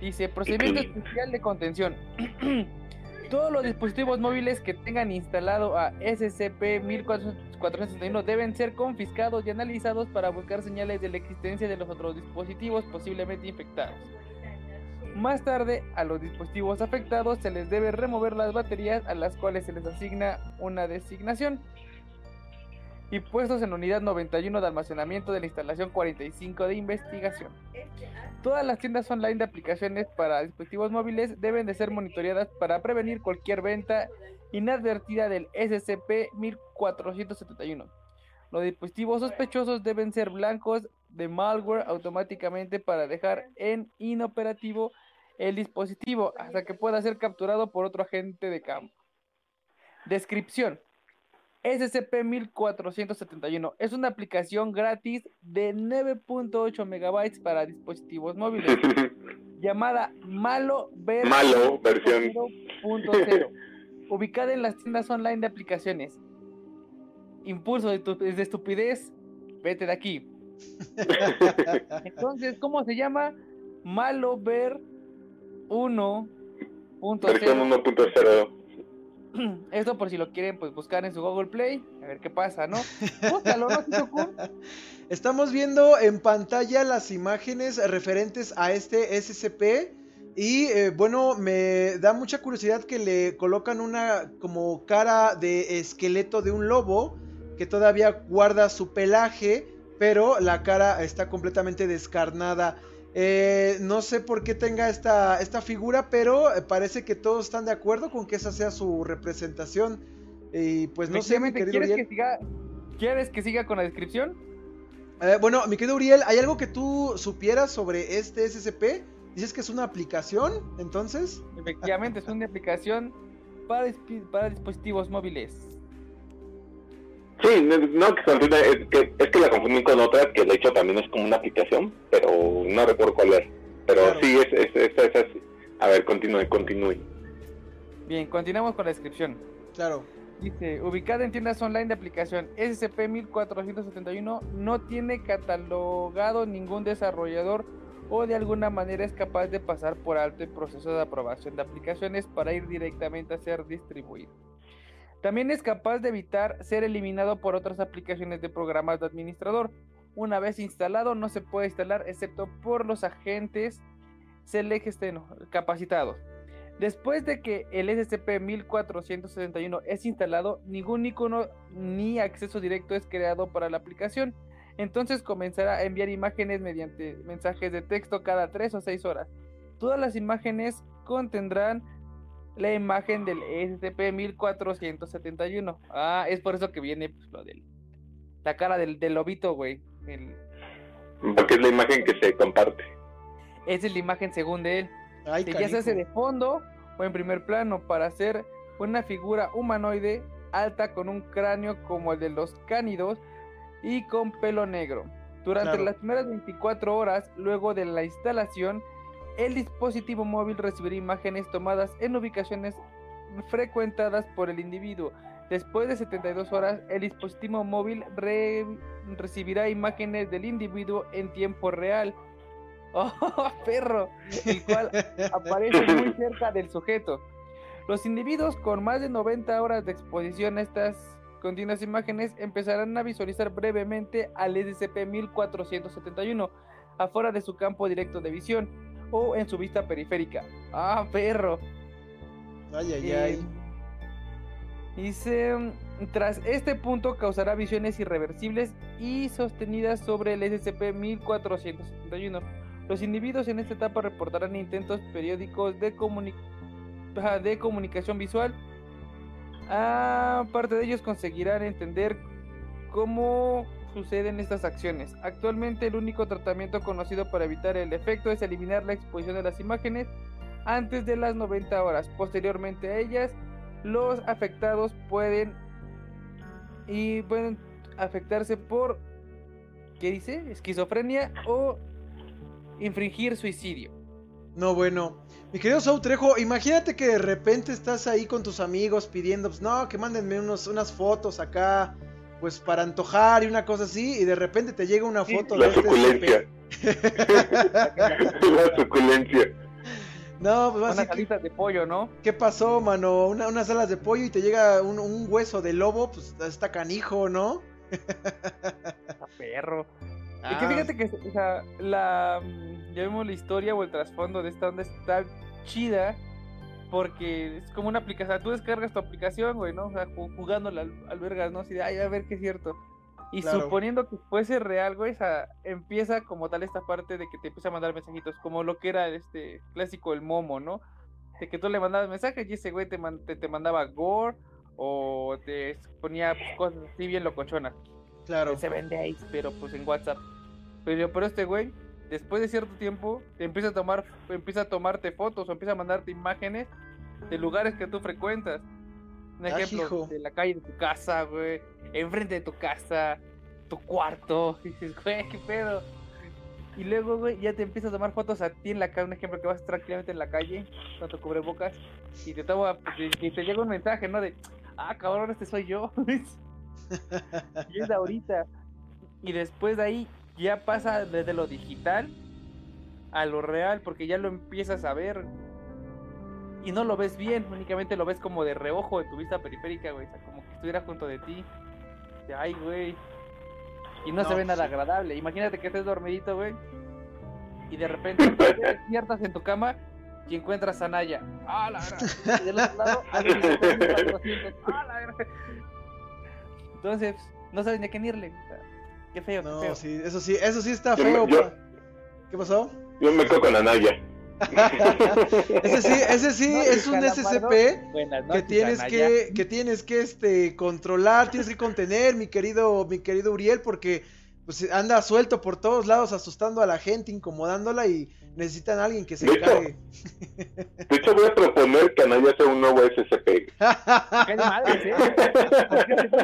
S2: Dice, procedimiento especial de contención. Todos los dispositivos móviles que tengan instalado a SCP-1461 deben ser confiscados y analizados para buscar señales de la existencia de los otros dispositivos posiblemente infectados. Más tarde, a los dispositivos afectados se les debe remover las baterías a las cuales se les asigna una designación y puestos en unidad 91 de almacenamiento de la instalación 45 de investigación. Todas las tiendas online de aplicaciones para dispositivos móviles deben de ser monitoreadas para prevenir cualquier venta inadvertida del SCP-1471. Los dispositivos sospechosos deben ser blancos de malware automáticamente para dejar en inoperativo el dispositivo hasta que pueda ser capturado por otro agente de campo. Descripción. SCP-1471 es una aplicación gratis de 9.8 megabytes para dispositivos móviles llamada Malo,
S3: Malo versión
S2: ubicada en las tiendas online de aplicaciones. Impulso de, de estupidez, vete de aquí. Entonces, ¿cómo se llama? Malo Ver 1.0.
S3: Versión 1.0.
S2: Esto por si lo quieren pues buscar en su Google Play, a ver qué pasa, ¿no? Búscalo, ¿no?
S1: Estamos viendo en pantalla las imágenes referentes a este SCP y eh, bueno, me da mucha curiosidad que le colocan una como cara de esqueleto de un lobo que todavía guarda su pelaje, pero la cara está completamente descarnada. Eh, no sé por qué tenga esta, esta figura, pero eh, parece que todos están de acuerdo con que esa sea su representación. Y pues no sé, mi querido
S2: ¿quieres Que siga, ¿Quieres que siga con la descripción?
S1: Eh, bueno, mi querido Uriel, ¿hay algo que tú supieras sobre este SCP? Dices que es una aplicación, entonces.
S2: Efectivamente, es una aplicación para, para dispositivos móviles.
S3: Sí, no, que, que, es que la confundí con otra que de hecho también es como una aplicación, pero no recuerdo cuál es. Pero sí, es, es, es, así. A ver, continúe, continúe.
S2: Bien, continuamos con la descripción.
S1: Claro.
S2: Dice, ubicada en tiendas online de aplicación SCP-1471, no tiene catalogado ningún desarrollador o de alguna manera es capaz de pasar por alto el proceso de aprobación de aplicaciones para ir directamente a ser distribuido. También es capaz de evitar ser eliminado por otras aplicaciones de programas de administrador. Una vez instalado no se puede instalar excepto por los agentes capacitados. Después de que el SCP-1471 es instalado, ningún icono ni acceso directo es creado para la aplicación. Entonces comenzará a enviar imágenes mediante mensajes de texto cada 3 o 6 horas. Todas las imágenes contendrán la imagen del SCP-1471. Ah, es por eso que viene pues, lo del. La cara del, del lobito, güey.
S3: Porque es la imagen que se comparte.
S2: Esa es la imagen según de él. ya se hace de fondo o en primer plano para hacer una figura humanoide alta con un cráneo como el de los cánidos y con pelo negro. Durante las primeras 24 horas luego de la instalación, el dispositivo móvil recibirá imágenes tomadas en ubicaciones frecuentadas por el individuo. Después de 72 horas, el dispositivo móvil recibirá imágenes del individuo en tiempo real. ¡Oh, perro! El cual aparece muy cerca del sujeto. Los individuos con más de 90 horas de exposición a estas continuas imágenes empezarán a visualizar brevemente al SCP-1471 afuera de su campo directo de visión o en su vista periférica. Ah, perro.
S1: Ay, ay,
S2: Eh,
S1: ay.
S2: Dice, tras este punto causará visiones irreversibles y sostenidas sobre el SCP-1471. Los individuos en esta etapa reportarán intentos periódicos de, comuni- ajá, de comunicación visual. Aparte de ellos conseguirán entender cómo suceden estas acciones. Actualmente el único tratamiento conocido para evitar el efecto es eliminar la exposición de las imágenes antes de las 90 horas. Posteriormente a ellas, los afectados pueden y pueden afectarse por ¿qué dice? esquizofrenia o infringir suicidio.
S1: No, bueno. Mi querido Sau Trejo, imagínate que de repente estás ahí con tus amigos pidiendo, pues no, que mándenme unos, unas fotos acá, pues para antojar y una cosa así, y de repente te llega una
S2: Sí,
S1: foto de
S3: La
S1: este
S3: suculencia. La suculencia.
S1: No, pues
S2: Unas alitas de pollo, ¿no?
S1: ¿qué pasó, mano? Una- unas alas de pollo y te llega un, un hueso de lobo, pues está canijo, ¿no?
S2: Está perro. Y
S1: Ah,
S2: que fíjate que, o sea, la, mm, ya vemos la historia o el trasfondo de esta onda está chida porque es como una aplicación, o sea, tú descargas tu aplicación, güey, ¿no? O sea, ju- jugándola al, al vergas, ¿no? Así de, ay, a ver qué es cierto. Y
S1: Claro.
S2: suponiendo que fuese real, güey, o sea, empieza como tal esta parte de que te empieza a mandar mensajitos, como lo que era este clásico el Momo, ¿no? De que tú le mandabas mensajes y ese güey te, man- te, te mandaba gore o te ponía pues, cosas así bien locochonas
S1: claro.
S2: se vende ahí, pero pues en WhatsApp. Pero, pero este güey, después de cierto tiempo, te empieza a tomar, empieza a tomarte fotos o empieza a mandarte imágenes de lugares que tú frecuentas. Un
S1: Ah,
S2: ejemplo, de la calle de tu casa, güey, enfrente de tu casa, tu cuarto. Y dices, güey, qué pedo. Y luego, güey, ya te empieza a tomar fotos a ti en la calle. Un ejemplo que vas tranquilamente en la calle, con tu cubrebocas, y te toma, y te llega un mensaje, ¿no? De, ah, cabrón, este soy yo. y es ahorita. Y después de ahí ya pasa desde lo digital a lo real, porque ya lo empiezas a ver. Y no lo ves bien, únicamente lo ves como de reojo de tu vista periférica, güey. O sea, como que estuviera junto de ti. Ay, güey. Y no,
S1: No,
S2: se ve nada
S1: sí.
S2: agradable. Imagínate que estés dormidito, güey. Y de repente te despiertas en tu cama y encuentras a Naya. ¡Ah, la verdad! Y del otro lado, a 2400. ¡Ah, la verdad! Entonces, no sabes ni a quién irle. O sea, Qué feo, qué
S1: No,
S2: feo.
S1: sí, eso sí, eso sí está
S3: Yo-
S1: feo.
S3: yo-
S1: pa. ¿Qué pasó?
S3: Yo me quedo con Anaya.
S1: Ese sí, ese sí
S2: No,
S1: es un SCP
S2: Buenas
S1: que tienes que, que tienes que este controlar, tienes que contener, mi querido, mi querido Uriel, porque pues anda suelto por todos lados, asustando a la gente, incomodándola y necesitan a alguien que se encargue.
S3: De hecho, voy a proponer que Anaya sea un nuevo SCP.
S2: Qué madres, ¿eh? Porque tu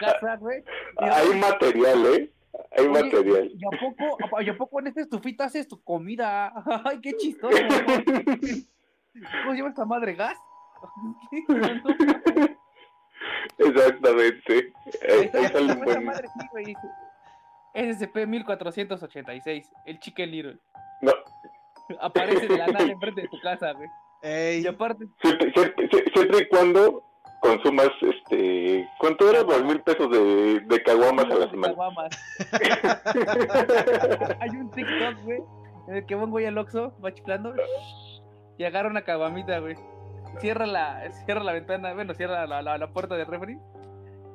S2: casa, güey.
S3: Hay material, ¿eh? Hay
S2: Oye,
S3: material.
S2: ¿Y a poco, y a poco en esta estufita haces tu comida? Ay, qué chistoso. ¿Cómo se llama esta madre? ¿Gas?
S3: Exactamente.
S2: Ahí
S3: Ahí
S2: está,
S3: ahí un
S2: esta
S3: buen-
S2: madre sí, güey. SCP-1486, el Chicken Little.
S3: No,
S2: Aparece de la nada enfrente de tu casa, güey.
S1: Ey,
S2: Y aparte,
S3: siempre, siempre, siempre y cuando consumas, este, ¿cuánto era? Dos mil pesos de, de caguamas a la semana.
S2: Caguamas. Hay un TikTok, güey, en el que va un güey al Oxxo, va chiflando y agarra una caguamita, güey. Cierra la, cierra la ventana, bueno, cierra la, la, la puerta del refri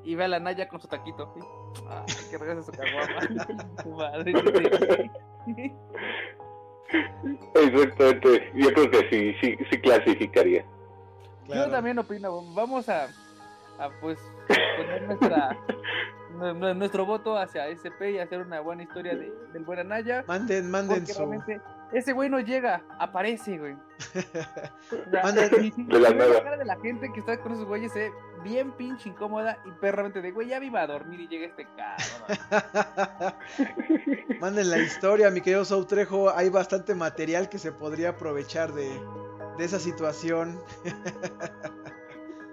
S2: y ve a la Naya con su taquito. ¿sí? Ah, que regresa su caguama. Su madre.
S3: Exactamente. Yo creo que sí, sí, sí clasificaría.
S1: claro.
S2: Yo también opino, vamos a, a pues poner nuestra nu- nu- nuestro voto hacia SP y hacer una buena historia de, del buen Anaya.
S1: Manden, manden su.
S2: ese güey no llega, aparece, güey. O sea,
S1: Manden-
S3: De la
S2: la cara de la gente que está con esos güeyes se ve bien pinche incómoda y perramente de güey, ya viva a dormir y llega este cabrón.
S1: Manden la historia, mi querido Sau Trejo. Hay bastante material que se podría aprovechar de, de esa situación.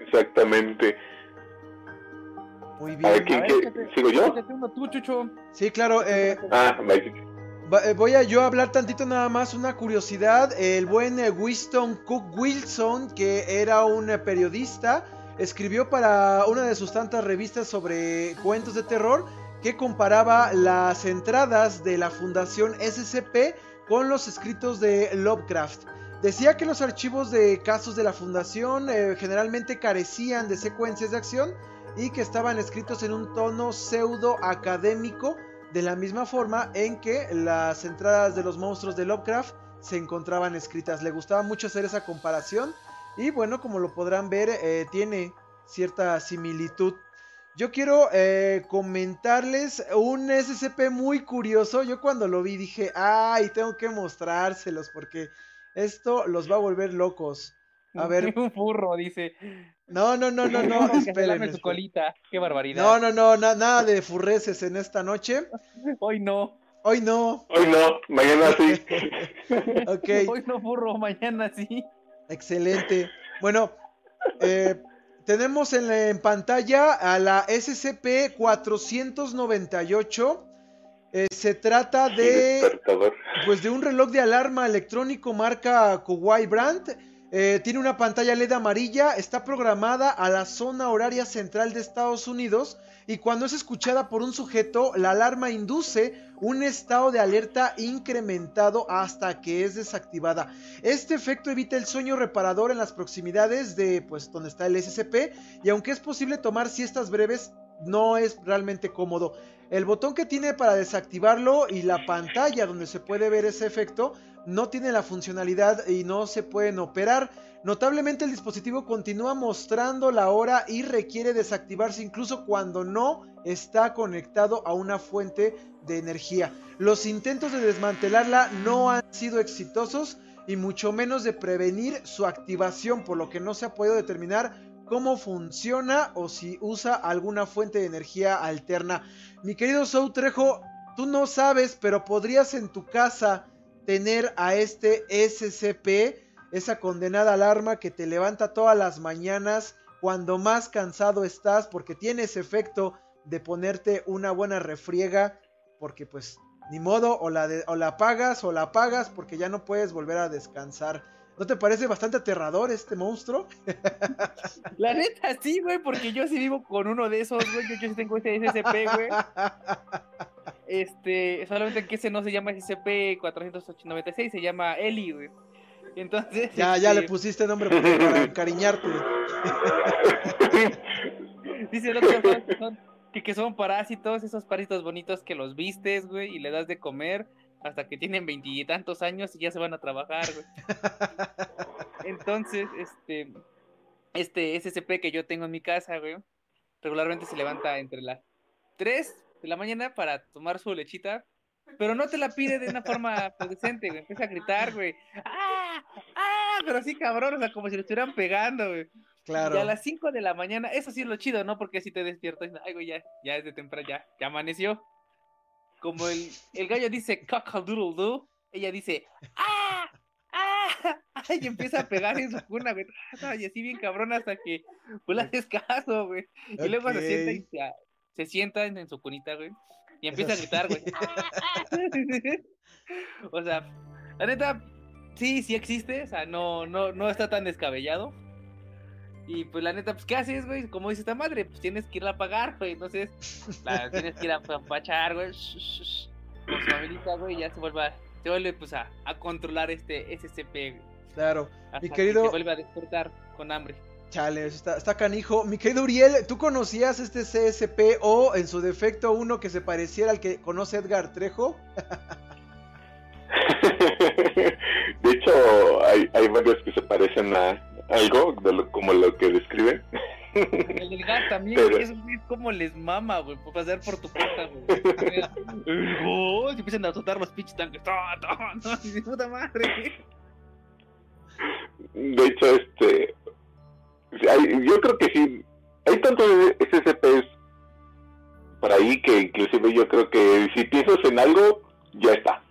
S3: Exactamente.
S1: Muy
S3: A ver,
S1: bien.
S3: ¿quién,
S2: A ver,
S3: quién-
S2: échate-
S3: ¿Sigo yo?
S2: échate uno tú, Chucho.
S1: Sí, claro. eh,
S3: Ah.
S1: Va- eh, Voy a yo hablar tantito nada más, una curiosidad. El buen eh, Winston Cook Wilson, que era un eh, periodista, escribió para una de sus tantas revistas sobre cuentos de terror que comparaba las entradas de la Fundación SCP con los escritos de Lovecraft. Decía que los archivos de casos de la Fundación eh, generalmente carecían de secuencias de acción y que estaban escritos en un tono pseudo académico, de la misma forma en que las entradas de los monstruos de Lovecraft se encontraban escritas. Le gustaba mucho hacer esa comparación y bueno, como lo podrán ver, eh, tiene cierta similitud. Yo quiero eh, comentarles un SCP muy curioso. Yo cuando lo vi dije, ay, tengo que mostrárselos porque esto los va a volver locos. A ver.
S2: Un furro, dice.
S1: No, no, no, no, no.
S2: Espérenme su colita. Qué barbaridad.
S1: No, no, no, nada de furreces en esta noche.
S2: Hoy no.
S1: Hoy no.
S3: Hoy no, mañana sí.
S1: ok.
S2: Hoy no furro, mañana sí.
S1: Excelente. Bueno, eh, tenemos en, en, pantalla a la SCP-498. Eh, se trata de, pues, de un reloj de alarma electrónico marca Kuwait Brand. Eh, tiene una pantalla LED amarilla, está programada a la zona horaria central de Estados Unidos y cuando es escuchada por un sujeto, la alarma induce un estado de alerta incrementado hasta que es desactivada. Este efecto evita el sueño reparador en las proximidades de pues donde está el SCP y aunque es posible tomar siestas breves, no es realmente cómodo. El botón que tiene para desactivarlo y la pantalla donde se puede ver ese efecto no tiene la funcionalidad y no se pueden operar. Notablemente el dispositivo continúa mostrando la hora y requiere desactivarse incluso cuando no está conectado a una fuente de energía. Los intentos de desmantelarla no han sido exitosos y mucho menos de prevenir su activación, por lo que no se ha podido determinar cómo funciona o si usa alguna fuente de energía alterna. Mi querido Sou Trejo, tú no sabes, pero podrías en tu casa tener a este SCP, esa condenada alarma que te levanta todas las mañanas cuando más cansado estás porque tiene ese efecto de ponerte una buena refriega porque pues ni modo o la, de, o la apagas o la apagas porque ya no puedes volver a descansar. ¿No te parece bastante aterrador este monstruo?
S2: La neta, sí, güey, porque yo sí vivo con uno de esos, güey. Yo, yo sí tengo ese SCP, güey. Este, solamente que ese no se llama SCP-496, se llama Eli, güey. Entonces.
S1: Ya,
S2: este...
S1: ya le pusiste nombre para encariñarte.
S2: Dice el otro que son, que, que son parásitos, esos parásitos bonitos que los vistes, güey, y le das de comer hasta que tienen veintitantos años y ya se van a trabajar, güey. Entonces, este, este SCP que yo tengo en mi casa, güey, regularmente se levanta entre las 3 de la mañana para tomar su lechita, pero no te la pide de una forma decente, güey. Empieza a gritar, güey. ¡Ah! ¡Ah! Pero así cabrón, o sea, como si lo estuvieran pegando, güey.
S1: Claro.
S2: Y a las 5 de la mañana, eso sí es lo chido, ¿no? Porque si te despiertas, ay, güey, ya, ya es de temprano, ya, ya amaneció. Como el, el gallo dice cock-a-doodle doo, ella dice ¡Ah! ¡Ah! Y empieza a pegar en su cuna, güey. Y así bien cabrón hasta que pues le haces caso, güey. Y okay. luego se sienta y se, se sienta en, su cunita, güey. Y empieza a gritar, güey. o sea, la neta, sí, sí existe. O sea, no, no, no está tan descabellado. Y pues la neta, pues, ¿qué haces, güey? Como dice esta madre, pues tienes que irla a pagar, güey. Entonces, la, tienes que ir a pachar, güey. Con su familita, güey, y ya se vuelve, a, se vuelve pues a, a controlar este SCP, güey.
S1: Claro.
S2: Hasta
S1: Mi querido.
S2: Que se vuelve a despertar con hambre.
S1: Chale, está, está canijo. Mi querido Uriel, ¿tú conocías este CSP o en su defecto uno que se pareciera al que conoce Edgar Trejo?
S3: de hecho, hay, hay varios que se parecen a algo, de lo, como lo que describe.
S2: El del gas también, Pero... es, es, como les mama, güey, por pasar por tu puerta, güey. oh, y empiezan a azotar los pinches tanques. ¡Toma, toma! ¡No, puta madre!
S3: De hecho, este. Hay, yo creo que sí. Hay tantos SCPs por ahí que inclusive yo creo que si piensas en algo, ya está.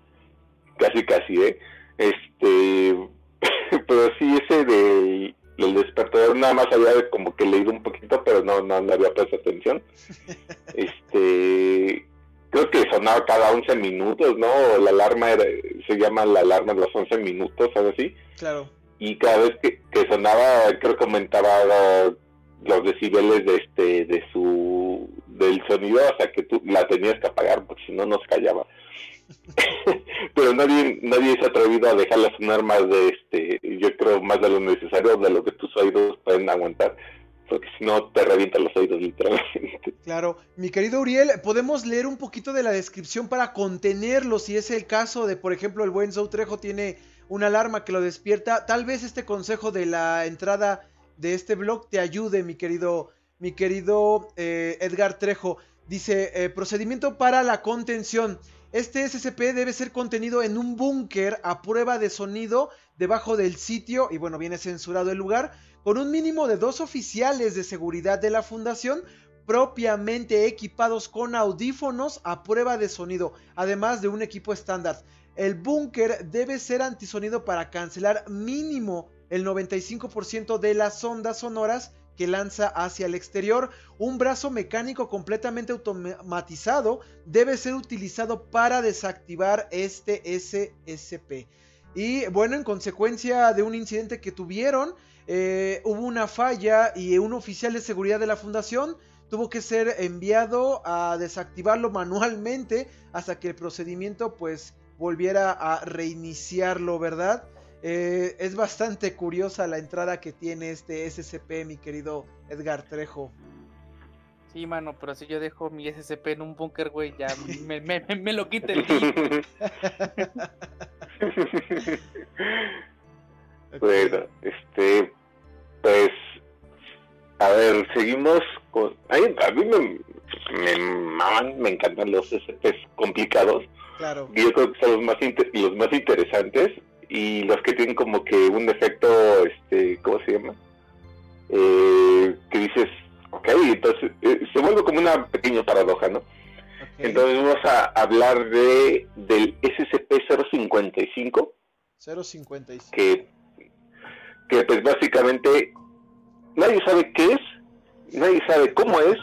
S3: Casi, casi, ¿eh? Este. pero sí, ese del, del despertador nada más había como que leído un poquito, pero no, no, no había puesto atención. Este. Creo que sonaba cada 11 minutos, ¿no? La alarma era, se llama la alarma de los 11 minutos, algo así.
S1: Claro
S3: y cada vez que, sonaba creo que aumentaba los decibeles de este de su del sonido hasta que tú la tenías que apagar porque si no nos callaba. Pero nadie nadie se ha atrevido a dejarla sonar más de este, yo creo más de lo necesario, de lo que tus oídos pueden aguantar, porque si no te revientan los oídos literalmente.
S1: Claro, mi querido Uriel, podemos leer un poquito de la descripción para contenerlo, si es el caso de, por ejemplo, el buen Trejo tiene una alarma que lo despierta, tal vez este consejo de la entrada de este blog te ayude, mi querido, mi querido eh, Edgar Trejo. Dice, eh, procedimiento para la contención. Este SCP debe ser contenido en un búnker a prueba de sonido debajo del sitio, y bueno, viene censurado el lugar, con un mínimo de dos oficiales de seguridad de la fundación propiamente equipados con audífonos a prueba de sonido, además de un equipo estándar. El búnker debe ser antisonido para cancelar mínimo el 95% de las ondas sonoras que lanza hacia el exterior. Un brazo mecánico completamente automatizado debe ser utilizado para desactivar este SSP. Y bueno, en consecuencia de un incidente que tuvieron, eh, hubo una falla y un oficial de seguridad de la fundación tuvo que ser enviado a desactivarlo manualmente hasta que el procedimiento pues volviera a reiniciarlo, ¿verdad? Eh, es bastante curiosa la entrada que tiene este SCP, mi querido Edgar Trejo.
S2: Sí, mano, pero si yo dejo mi SCP en un búnker, güey, ya me, me, lo quita el
S3: Bueno, este, pues, a ver, seguimos con... a mí me, me, me encantan los SCPs complicados.
S1: Claro.
S3: Y yo creo que son los más, los más interesantes y los que tienen como que un efecto, este, ¿cómo se llama? Eh, que dices, ok, entonces eh, se vuelve como una pequeña paradoja, ¿no? Entonces vamos a hablar de del SCP-055.
S1: 055.
S3: Que, que pues básicamente nadie sabe qué es, nadie sabe cómo es,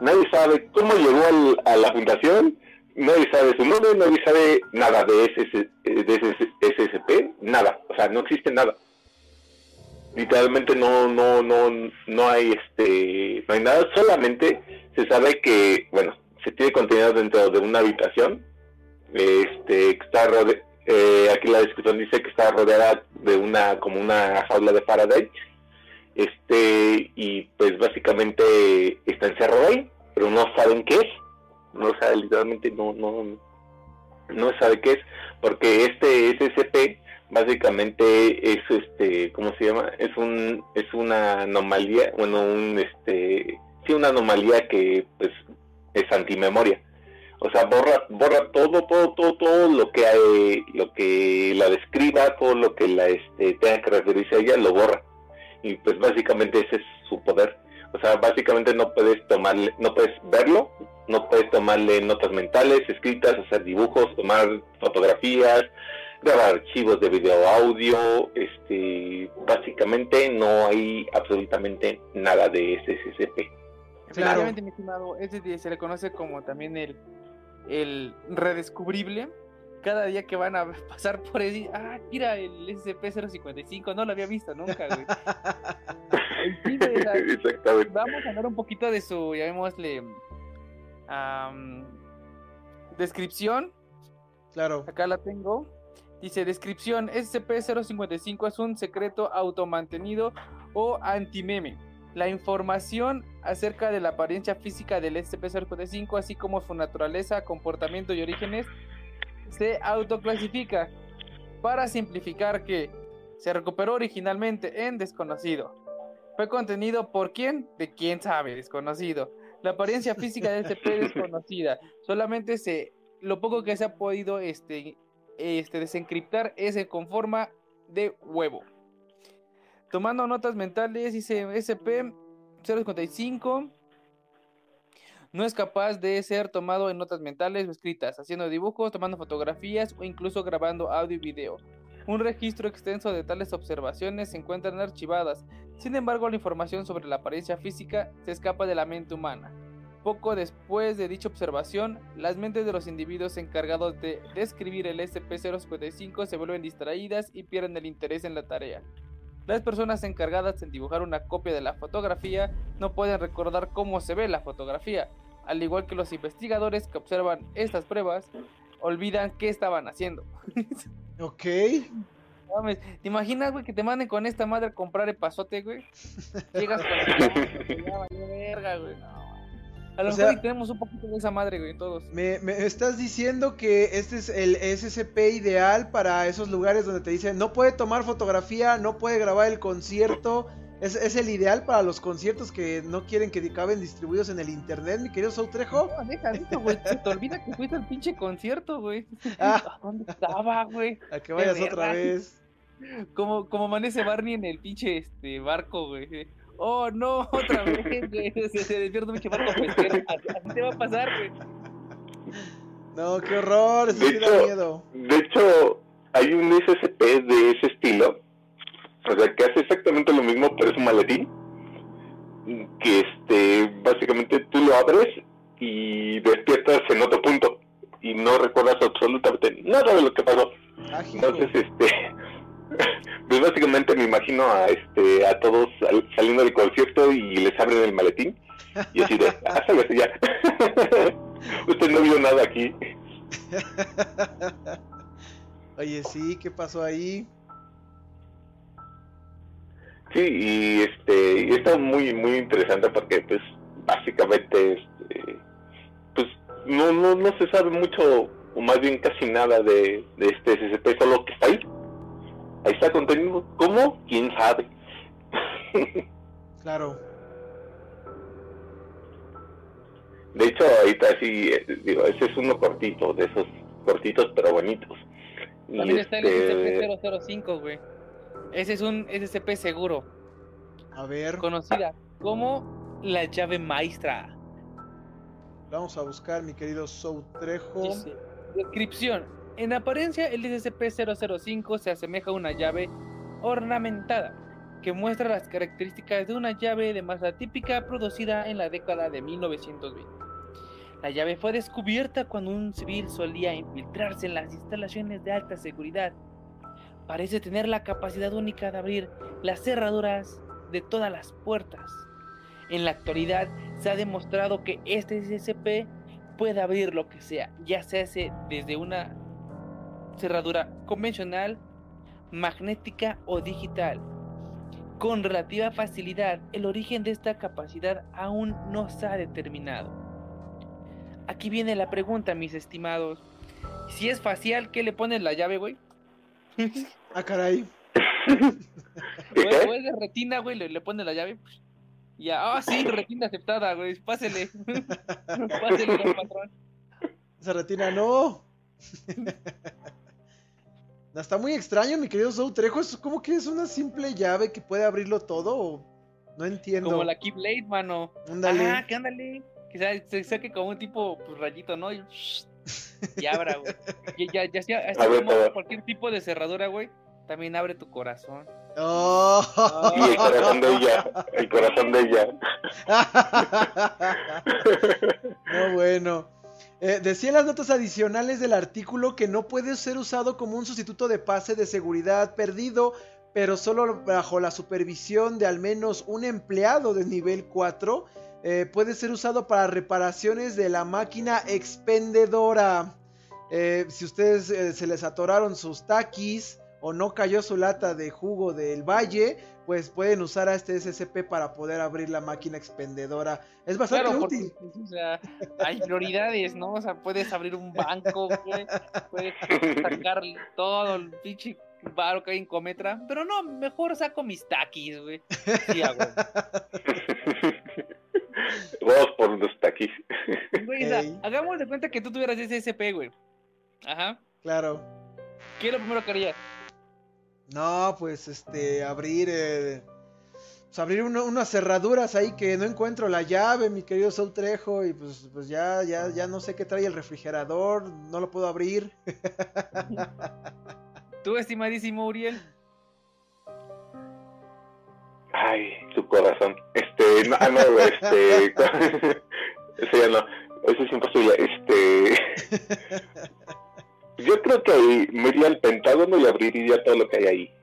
S3: nadie sabe cómo llegó a la fundación, nadie sabe su nombre, nadie sabe nada de ese, de SSP, nada, o sea, no existe nada. Literalmente no, no, no, no hay este, no hay nada, solamente se sabe que, bueno, se tiene contenido dentro de una habitación, este, está eh, aquí la descripción dice que está rodeada de una, como una jaula de Faraday, este, y pues básicamente está encerrado ahí, pero no saben qué es no sabe literalmente no no no sabe qué es porque este SCP básicamente es este cómo se llama es un es una anomalía bueno un este sí una anomalía que pues es antimemoria. O sea borra borra todo todo todo todo lo que hay, lo que la describa todo lo que la este tenga que referirse a ella lo borra. Y pues básicamente ese es su poder. O sea, básicamente no puedes tomarle, no puedes verlo, no puedes tomarle notas mentales, escritas, hacer dibujos, tomar fotografías, grabar archivos de video audio, este, básicamente no hay absolutamente nada de SSP.
S2: Claramente, mi estimado, ese se le conoce como también el, el redescubrible. Cada día que van a pasar por ahí, ah, mira el SCP-055, no lo había visto nunca, güey.
S3: Exactamente.
S2: Vamos a hablar un poquito de su, llamémosle, descripción.
S1: Claro.
S2: Acá la tengo. Dice, descripción, SCP-055 es un secreto automantenido o antimeme. La información acerca de la apariencia física del SCP-055, así como su naturaleza, comportamiento y orígenes, se autoclasifica. Para simplificar que se recuperó originalmente en desconocido. Fue contenido por quién? De quién sabe, desconocido. La apariencia física de este pez desconocida. Solamente se, lo poco que se ha podido este, este, desencriptar es con forma de huevo. Tomando notas mentales, dice SP-055 no es capaz de ser tomado en notas mentales o escritas, haciendo dibujos, tomando fotografías o incluso grabando audio y video. Un registro extenso de tales observaciones se encuentran archivadas, sin embargo la información sobre la apariencia física se escapa de la mente humana. Poco después de dicha observación, las mentes de los individuos encargados de describir el SCP-055 se vuelven distraídas y pierden el interés en la tarea. Las personas encargadas en dibujar una copia de la fotografía no pueden recordar cómo se ve la fotografía, al igual que los investigadores que observan estas pruebas, olvidan qué estaban haciendo.
S1: Ok.
S2: Mames, ¿Te imaginas, güey, que te manden con esta madre a comprar el pasote, güey? Llegas con el verga, güey. No. A lo
S1: O
S2: mejor
S1: sea-
S2: tenemos un poquito de esa madre, güey, todos.
S1: Me, me estás diciendo que este es el SCP ideal para esos lugares donde te dicen no puede tomar fotografía, no puede grabar el concierto. Es, es el ideal para los conciertos que no quieren que acaben distribuidos en el internet, mi querido Soutrejo.
S2: No, deja eso, güey. Se te olvida que fuiste al pinche concierto, güey.
S1: Ah,
S2: ¿Dónde estaba, güey?
S1: a que vayas otra vez.
S2: Como, como amanece Barney en el pinche este barco, güey. Oh, no, otra vez, güey. Se, se despierta un pinche barco pesquero. Así te va a pasar, güey.
S1: No, qué horror, eso
S3: De
S1: sí da
S3: hecho-
S1: miedo.
S3: De hecho, hay un SCP de ese estilo, o sea, que hace exactamente lo mismo, pero es un maletín, que este, básicamente tú lo abres y despiertas en otro punto y no recuerdas absolutamente nada de lo que pasó.
S1: Ah.
S3: Entonces, este, pues básicamente me imagino a este, a todos sal- saliendo del concierto y les abren el maletín y así de, ah, ya. Usted no vio nada aquí.
S1: Oye, sí, ¿qué pasó ahí?
S3: Sí, y este, y está muy, muy interesante porque, pues, básicamente, este, pues, no, no, no se sabe mucho, o más bien casi nada de, de este SCP, solo que está ahí. Ahí está contenido. ¿Cómo? ¿Quién sabe?
S1: Claro.
S3: De hecho, ahorita sí, eh, digo, ese es uno cortito, de esos cortitos pero bonitos. Y
S2: También está el
S3: este,
S2: SCP-005, güey. Ese es un SCP seguro,
S1: A ver,
S2: conocida como la llave maestra.
S1: vamos a buscar, mi querido Soutrejo.
S2: Dice, Descripción. En apariencia, el SCP-005 se asemeja a una llave ornamentada que muestra las características de una llave de masa típica producida en la década de 1920. La llave fue descubierta cuando un civil solía infiltrarse en las instalaciones de alta seguridad. Parece tener la capacidad única de abrir las cerraduras de todas las puertas. En la actualidad se ha demostrado que este SCP puede abrir lo que sea, ya se hace desde una cerradura convencional, magnética o digital. Con relativa facilidad, el origen de esta capacidad aún no se ha determinado. Aquí viene la pregunta, mis estimados. Si es facial, ¿qué le pones la llave, güey?
S1: Ah, caray.
S2: es de retina, güey, le, le pones la llave. Y ya, ah, sí, retina aceptada, güey, pásele. pásele, don patrón.
S1: Esa retina no. Está muy extraño, mi querido Soutrejo. Es como que es una simple llave que puede abrirlo todo. o- No entiendo.
S2: Como la Keyblade, mano.
S1: Ándale.
S2: Ah, que ándale. Que sa- se saque como un tipo pues, rayito, ¿no? Y, y abra, güey. Ya, ya, ya, como
S3: todo.
S2: cualquier tipo de cerradura, güey. También abre tu corazón.
S1: Oh.
S3: Y el corazón de ella, el corazón de ella.
S1: no, bueno. Eh, decía en las notas adicionales del artículo que no puede ser usado como un sustituto de pase de seguridad perdido, pero solo bajo la supervisión de al menos un empleado de nivel 4. Eh, puede ser usado para reparaciones de la máquina expendedora. Eh, si ustedes eh, se les atoraron sus taquis o no cayó su lata de jugo del valle, pues pueden usar a este SCP para poder abrir la máquina expendedora. Es bastante
S2: Claro,
S1: útil.
S2: pues, o sea, hay prioridades, ¿no? O sea, puedes abrir un banco, güey. Puedes sacar todo el pinche baro que hay en Cometra. Pero no, mejor saco mis taquis, güey. Sí, huevo.
S3: Vamos por los taquis.
S2: Güey, o sea,
S1: Ey.
S2: hagamos de cuenta que tú tuvieras ese SP, güey. Ajá.
S1: Claro.
S2: ¿Qué es lo primero que harías?
S1: No, pues este, abrir, eh, pues, abrir uno- unas cerraduras ahí que no encuentro la llave, mi querido Soutrejo, y pues, pues ya, ya, ya no sé qué trae el refrigerador, no lo puedo abrir.
S2: Tú, estimadísimo Uriel.
S3: Ay, su corazón. Este, no, ah, no, este, eso ya no, eso es imposible. Este, yo creo que ahí me iría al Pentágono y abriría todo lo que hay ahí.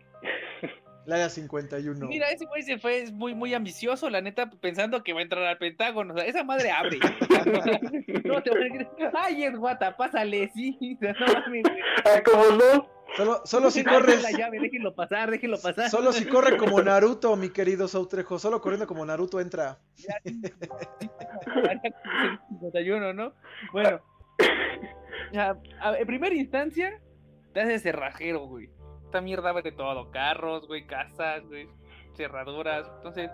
S1: La Área 51.
S2: Mira, ese güey se fue es muy, muy ambicioso, la neta, pensando que va a entrar al Pentágono. O sea, esa madre abre. no te voy a decir, ay, es guata, pásale, sí. No mames.
S3: Ah, ¿cómo no?
S1: Solo, solo si
S2: No, no,
S1: corre.
S2: la llave, déjenlo pasar, déjenlo pasar.
S1: Solo si corre como Naruto, mi querido Sautrejo. Solo corriendo como Naruto entra.
S2: 51, ¿no? Bueno, ya, a- en primera instancia, te haces cerrajero, güey. Esta mierda va de todo: carros, güey, casas, güey, cerraduras. Entonces,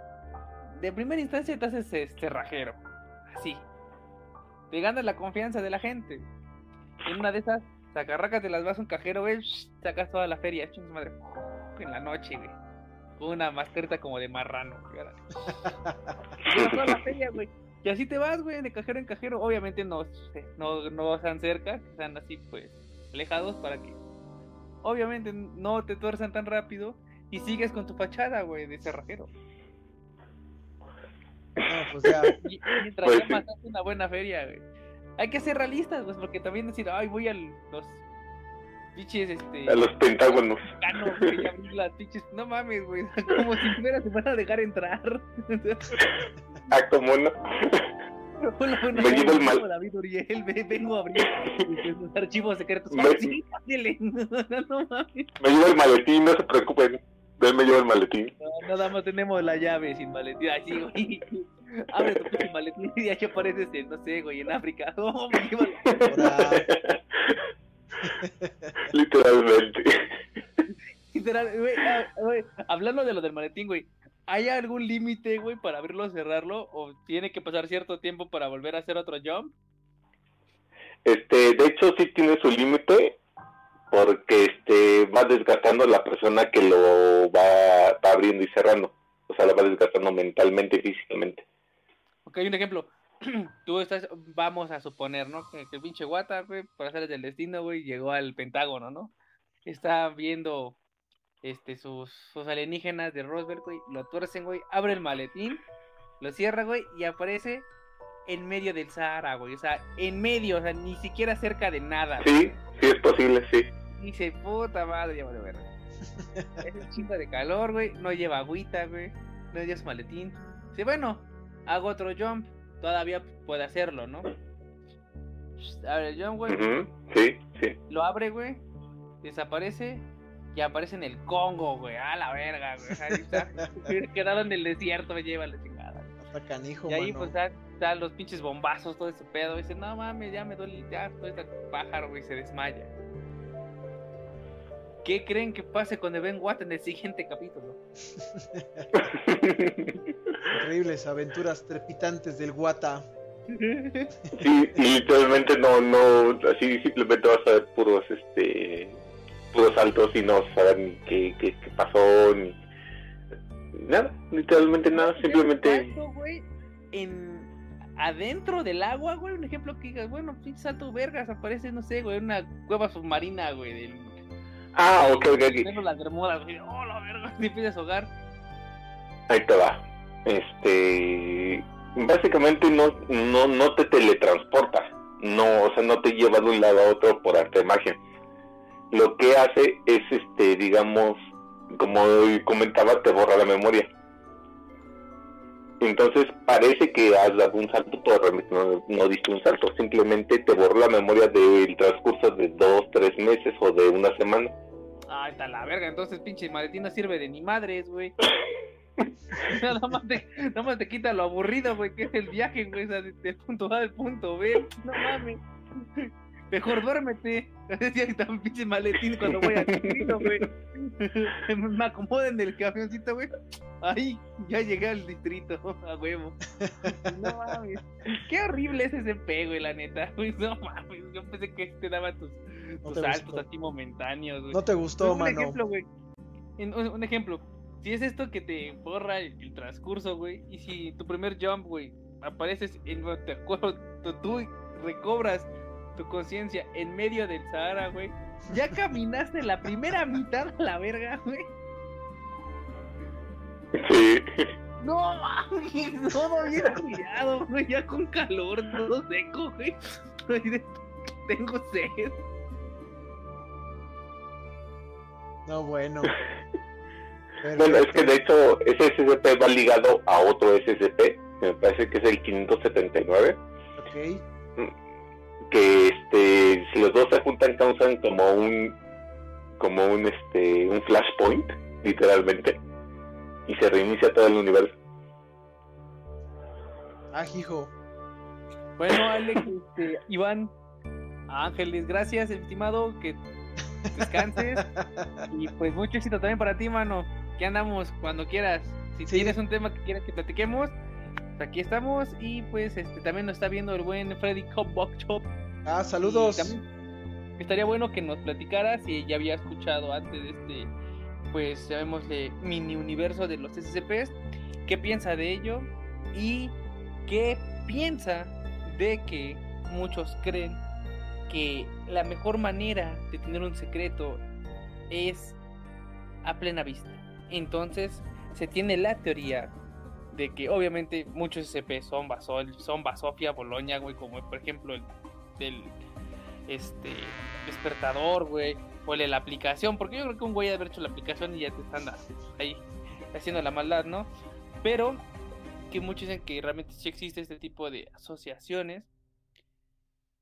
S2: de primera instancia te haces eh, cerrajero. Así. Te ganas la confianza de la gente. En una de esas, sacarracas te las vas a un cajero, güey, sacas toda la feria, chingas madre. En la noche, güey. Con una mascarita como de marrano, güey, toda la feria, güey. Y así te vas, güey, de cajero en cajero. Obviamente no, eh, no, no están cerca, que están así, pues, alejados para que, obviamente, no te tuerzan tan rápido y sigues con tu fachada, güey, de cerrajero.
S1: No, pues ya.
S2: Y, mientras
S3: Pues
S2: ya
S3: sí.
S2: mataste una buena feria, güey. Hay que ser realistas, pues, porque también decir, ay, voy a los pinches, este,
S3: A los pentágonos.
S2: güey, y abrir las pinches, no mames, güey, como si fuera se van a dejar entrar.
S3: Ah, ¿cómo no?
S2: Hola, buenas
S3: Me llevo el mal-
S2: David Uriel, ve- vengo a abrir este, los archivos secretos.
S3: Me-
S2: Ah, sí. No, no mames.
S3: Me llevo el maletín, no se preocupen. Él me lleva el maletín.
S2: No, nada más tenemos la llave sin maletín. Así, güey. Abre tu pinche maletín y ahí apareces en, no sé, güey, en África. No, me lleva
S1: Ahora,
S3: Literalmente.
S2: Literal, güey, güey, hablando de lo del maletín, güey. ¿Hay algún límite, güey, para abrirlo o cerrarlo? ¿O tiene que pasar cierto tiempo para volver a hacer otro jump?
S3: Este, de hecho sí tiene su límite porque este va desgastando a la persona que lo va, abriendo y cerrando. O sea, la va desgastando mentalmente y físicamente.
S2: Ok, un ejemplo. Tú estás, vamos a suponer, ¿no? Que, el pinche Guata, güey, por hacer del destino, güey, llegó al Pentágono, ¿no? Está viendo este, sus, alienígenas de Roswell, güey, lo tuercen, güey, abre el maletín, lo cierra, güey, y aparece en medio del Sahara, güey, o sea, en medio, o sea, ni siquiera cerca de nada.
S3: Sí, sí es posible, sí.
S2: Dice, puta madre, ya vale verga. Es un chingo de calor, güey. No lleva agüita, güey. No lleva su maletín. Dice, bueno, hago otro jump. Todavía puede hacerlo, ¿no? Abre el jump, güey.
S3: Sí, sí.
S2: Lo abre, güey. Desaparece. Y aparece en el Congo, güey. A la verga, güey. Ahí está. Quedado en el desierto, me lleva la
S1: canijo,
S2: Y ahí,
S1: mano.
S2: pues, están, están los pinches bombazos, todo ese pedo. Dice, no mames, ya me duele, ya, todo este pájaro, güey, se desmaya. ¿Qué creen que pase con Ben Watt en el siguiente capítulo?
S1: Increíbles aventuras trepitantes del Guata.
S3: Sí, y literalmente no, no, así simplemente vas a ver puros, este, puros saltos y no saber ni qué, qué, qué pasó, ni nada, literalmente nada, simplemente,
S2: güey, en... Adentro del agua, güey, un ejemplo que digas, bueno, pinche salto vergas, aparece, no sé, güey, una cueva submarina, güey, del...
S3: ah, ok, ok, ok,
S2: Tengo las bermudas, güey, oh, la verga, te empiezas a ahogar.
S3: ahí te va, este, básicamente no, no, no te teletransporta, no, o sea, no te lleva de un lado a otro por arte de magia, lo que hace es, este, digamos, como comentaba, te borra la memoria. Entonces parece que has dado un salto, pero no, no diste un salto, simplemente te borró la memoria del transcurso de dos, tres meses o de una semana.
S2: Ay, está la verga, entonces pinche maletín no sirve de ni madres, güey. nada, más te, nada más te quita lo aburrido, güey, que es el viaje, güey, o sea, de- del punto A al punto B. No mames. Mejor duérmete. Así está un pinche maletín cuando voy al distrito, güey. Me acomodo en el camioncito, güey. Ahí, ya llegué al distrito, a huevo. No mames. Qué horrible es ese P, güey, la neta. Güey, no mames. Yo pensé que te daba tus,
S1: No
S2: tus saltos
S1: gustó.
S2: así momentáneos, güey.
S1: No te gustó,
S2: un
S1: mano.
S2: ejemplo, güey. Un, un ejemplo. Si es esto que te borra el, el transcurso, güey. Y si tu primer jump, güey, apareces en te acuerdo, tú recobras tu conciencia en medio del Sahara, güey. Ya caminaste la primera mitad a la verga, güey.
S3: Sí.
S2: No mames, todo bien cuidado, güey. Ya con calor, todo seco, güey. Tengo sed.
S1: No, bueno.
S3: Bueno, es que de hecho ese SCP va ligado a otro SCP, que me parece que es el 579.
S1: Ok.
S3: Que este, si los dos se juntan causan como un, como un este, un flashpoint, literalmente, y se reinicia todo el universo.
S1: Ah, hijo.
S2: Bueno, Alex, este, Iván, Ángeles, gracias, estimado, que descanses. y pues mucho éxito también para ti, mano. Que andamos cuando quieras. Si
S1: Sí.
S2: tienes un tema que quieras que platiquemos, aquí estamos. Y pues este también nos está viendo el buen Freddy Cop Shop.
S1: Ah, saludos.
S2: También estaría bueno que nos platicaras si ya había escuchado antes de este, pues llamémosle mini universo de los SCPs, qué piensa de ello y qué piensa de que muchos creen que la mejor manera de tener un secreto es a plena vista. Entonces se tiene la teoría de que obviamente muchos SCP son Basol, son Basofia, Boloña, güey, como por ejemplo el del este despertador, güey, o el de la aplicación, porque yo creo que un güey ha de haber hecho la aplicación y ya te están ahí haciendo la maldad, ¿no? Pero que muchos dicen que realmente sí existe este tipo de asociaciones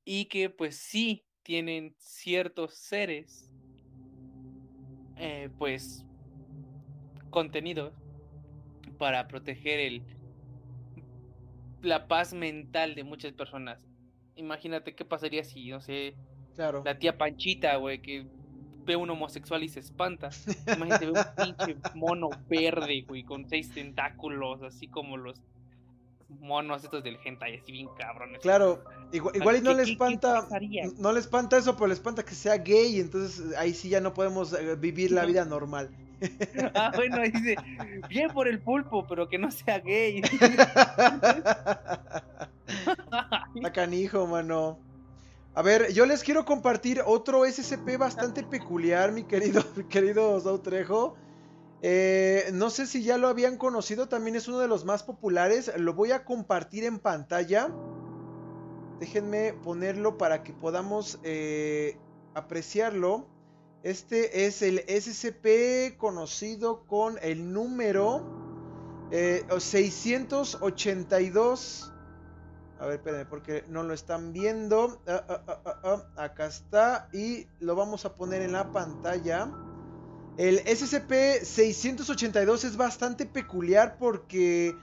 S2: y que pues sí tienen ciertos seres eh, pues contenidos para proteger el la paz mental de muchas personas. Imagínate qué pasaría si, no sé,
S1: Claro.
S2: la tía Panchita, güey, que ve un homosexual y se espanta. Imagínate, ve un pinche mono verde, güey, con seis tentáculos, así como los monos estos del hentai, así bien cabrones.
S1: Claro, igual, igual y no
S2: ¿Qué-
S1: le espanta, no le espanta eso, pero le espanta que sea gay, entonces ahí sí ya no podemos eh, vivir la vida normal.
S2: Ah, bueno, dice, bien por el pulpo, pero que no sea gay.
S1: Está canijo, mano. A ver, yo les quiero compartir otro SCP bastante peculiar, mi querido, querido Sautrejo. Eh, no sé si ya lo habían conocido, también es uno de los más populares. Lo voy a compartir en pantalla. Déjenme ponerlo para que podamos eh, apreciarlo. Este es el SCP conocido con el número eh, 682. A ver, espérenme, porque no lo están viendo. Ah, ah, ah, Acá está. Y lo vamos a poner en la pantalla. El SCP-682 es bastante peculiar porque,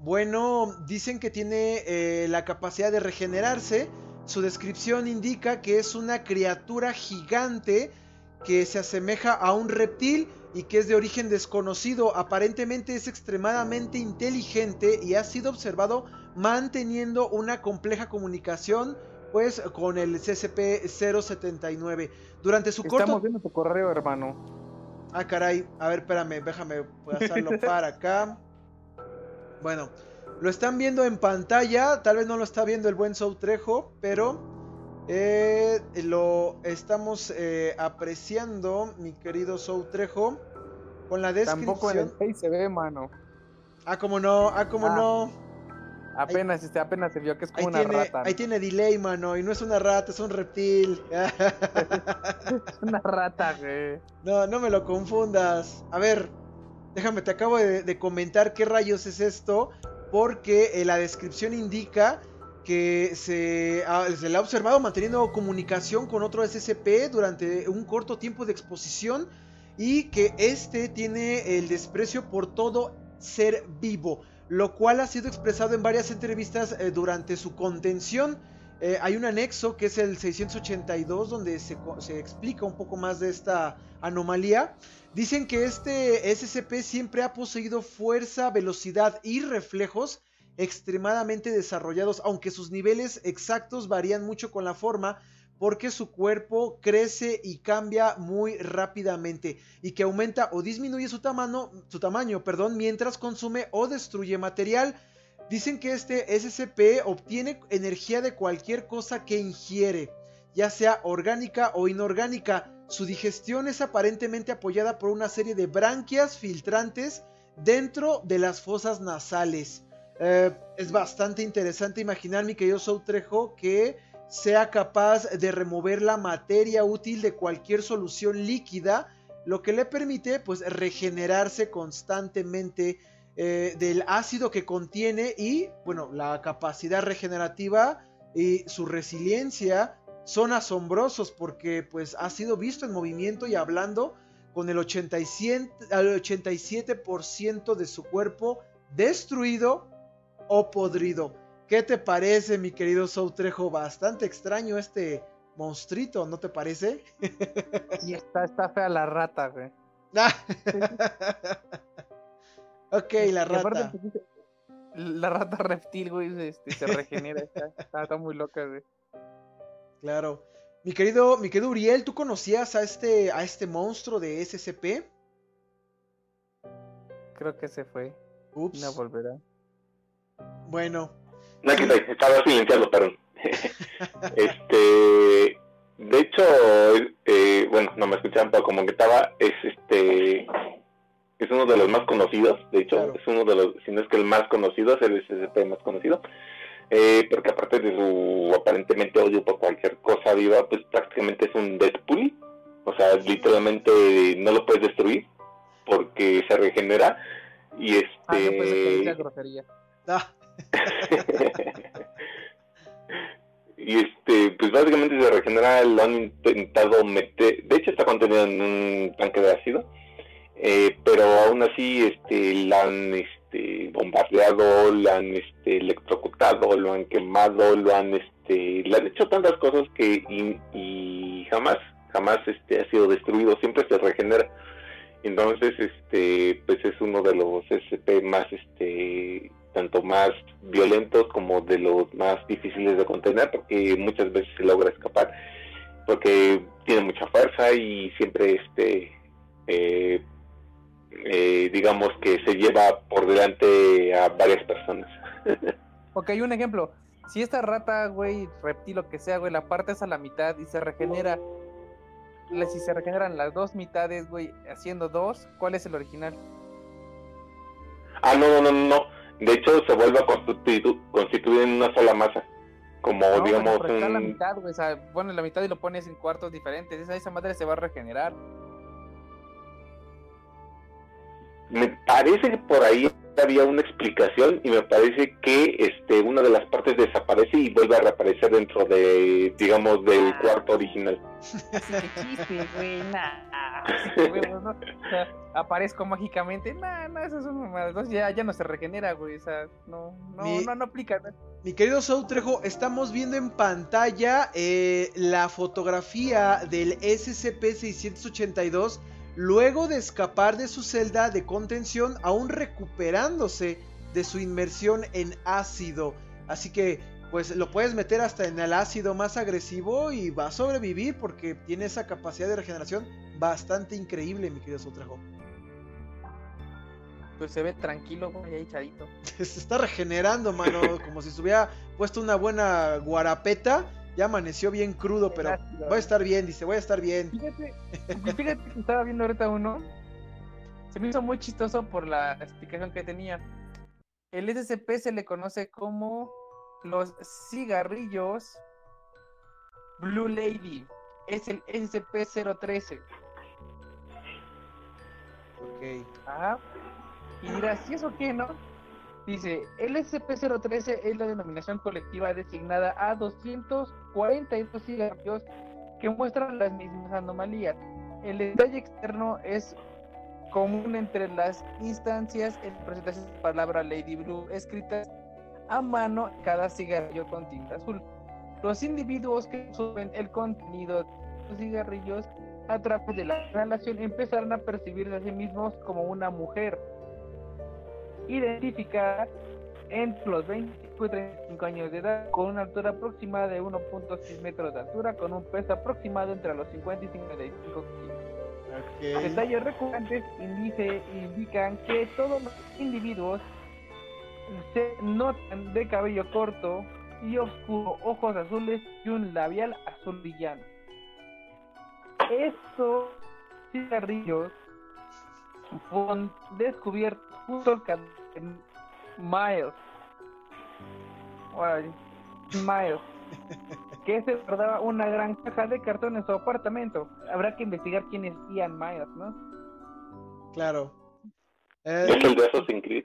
S1: bueno, dicen que tiene eh, la capacidad de regenerarse. Su descripción indica que es una criatura gigante que se asemeja a un reptil y que es de origen desconocido. Aparentemente es extremadamente inteligente y ha sido observado manteniendo una compleja comunicación pues con el CCP-079. Durante su
S2: Estamos
S1: corto...
S2: viendo tu correo, hermano.
S1: Ah, caray. A ver, espérame, déjame pasarlo para acá. Bueno, lo están viendo en pantalla. Tal vez no lo está viendo el buen Soutrejo, pero eh, lo estamos eh, apreciando, mi querido Soutrejo, con la
S2: Tampoco en el
S1: descripción.
S2: Face se ve, mano.
S1: Ah, como no, ah, como
S2: Ah.
S1: no.
S2: Apenas, este, apenas se vio que es como una
S1: tiene,
S2: rata.
S1: ahí tiene delay, mano. Y no es una rata, es un reptil.
S2: Es una rata, güey.
S1: No, no me lo confundas. A ver, déjame, te acabo de, de comentar qué rayos es esto. Porque eh, la descripción indica que se, se le ha observado manteniendo comunicación con otro SCP durante un corto tiempo de exposición. Y que este tiene el desprecio por todo ser vivo. Lo cual ha sido expresado en varias entrevistas eh, durante su contención. Eh, hay un anexo que es el 682 donde se explica un poco más de esta anomalía. Dicen que este SCP siempre ha poseído fuerza, velocidad y reflejos extremadamente desarrollados, aunque sus niveles exactos varían mucho con la forma, porque su cuerpo crece y cambia muy rápidamente y que aumenta o disminuye su tamaño, su tamaño, perdón, mientras consume o destruye material. Dicen que este SCP obtiene energía de cualquier cosa que ingiere, ya sea orgánica o inorgánica. Su digestión es aparentemente apoyada por una serie de branquias filtrantes dentro de las fosas nasales. Eh, es bastante interesante imaginar, mi querido Soutrejo, que sea capaz de remover la materia útil de cualquier solución líquida lo que le permite pues regenerarse constantemente eh, del ácido que contiene y bueno, la capacidad regenerativa y su resiliencia son asombrosos porque pues ha sido visto en movimiento y hablando con el 87%, al 87% de su cuerpo destruido o podrido. ¿Qué te parece, mi querido Soutrejo? Bastante extraño este monstruito, ¿no te parece?
S2: Y está, está fea la rata, güey.
S1: ok, la
S2: Y aparte,
S1: rata.
S2: pues, La rata reptil, güey, este, se regenera. está, está- está muy loca, güey.
S1: Claro. Mi querido, mi querido Uriel, ¿tú conocías a este, a este monstruo de SCP?
S2: Creo que se fue.
S1: Ups.
S2: No volverá.
S1: Bueno,
S3: No, aquí estoy, estaba silenciado, perdón. este, de hecho, eh, bueno, no me escuchaban, pero como que estaba, es este, es uno de los más conocidos, de hecho,
S1: Claro.
S3: es uno de los, si no es que el más conocido, es el SCP más conocido, eh, porque aparte de su aparentemente odio por cualquier cosa viva, pues prácticamente es un Deadpool, o sea, literalmente no lo puedes destruir, porque se regenera, y este...
S2: Ah, no, pues es que dice grosería.
S1: ah,
S3: y este, pues básicamente se regenera, lo han intentado meter, de hecho está contenido en un tanque de ácido, eh, pero aún así este, la han este, bombardeado, la han este, electrocutado, lo han quemado, lo han, este, le han hecho tantas cosas que y, jamás, jamás este, ha sido destruido, siempre se regenera. Entonces, este, pues es uno de los SCP más, este, tanto más violentos como de los más difíciles de contener, porque muchas veces se logra escapar, porque tiene mucha fuerza y siempre, este, eh, eh, digamos que se lleva por delante a varias personas.
S2: Ok, un ejemplo. Si esta rata, güey, reptil, lo que sea, güey, la partes a la mitad y se regenera. Si se regeneran las dos mitades, güey, haciendo dos, ¿cuál es el original?
S3: Ah, no, no, no, no. De hecho, se vuelve a constitu- constituir en una sola masa. Como,
S2: No,
S3: digamos,
S2: está a la
S3: un...
S2: mitad, güey. O sea, pones la mitad y lo pones en cuartos diferentes. Esa, esa madre se va a regenerar.
S3: Me parece que por ahí había una explicación y me parece que este una de las partes desaparece y vuelve a reaparecer dentro de, digamos, del cuarto original.
S2: Aparezco mágicamente. Nah, no, eso es un mamada. Entonces ya, ya no se regenera, güey. O sea, no, no,
S1: Mi-
S2: no, no aplica. ¿no?
S1: Mi querido Soutrejo, estamos viendo en pantalla eh, la fotografía del SCP-682 luego de escapar de su celda de contención, aún recuperándose de su inmersión en ácido. Así que, pues lo puedes meter hasta en el ácido más agresivo y va a sobrevivir porque tiene esa capacidad de regeneración bastante increíble, mi querido Soutrejo.
S2: Pues se ve tranquilo, güey, ahí echadito.
S1: Se está regenerando, mano, como si se hubiera puesto una buena guarapeta. Ya amaneció bien crudo, pero voy a estar bien, dice, voy a estar bien.
S2: Fíjate, fíjate que estaba viendo ahorita uno. Se me hizo muy chistoso por la explicación que tenía. El SCP se le conoce como los cigarrillos Blue Lady. Es el SCP-013.
S1: Ok.
S2: Ajá. Y dirás, ¿y eso qué, no? Dice, el SCP-013 es la denominación colectiva designada a 242 cigarrillos que muestran las mismas anomalías. El detalle externo es común entre las instancias en presentación de la palabra Lady Blue escritas a mano cada cigarrillo con tinta azul. Los individuos que suben el contenido de los cigarrillos a través de la inhalación empezaron a percibirse a sí mismos como una mujer identificada entre los 25 y 35 años de edad, con una altura aproximada de 1.6 metros de altura, con un peso aproximado entre los 50 y 55 kilos.
S1: Ok.
S2: Detalles recurrentes indice- indican que todos los individuos se notan de cabello corto y oscuro, ojos azules y un labial azul brillante. Estos cigarrillos fueron descubiertos junto al Miles. Órale, Miles. que se guardaba una gran caja de cartón en su apartamento. Habrá que investigar quién es Ian Myers, ¿no?
S1: Claro. Eh,
S3: Es el de Assassin's Creed.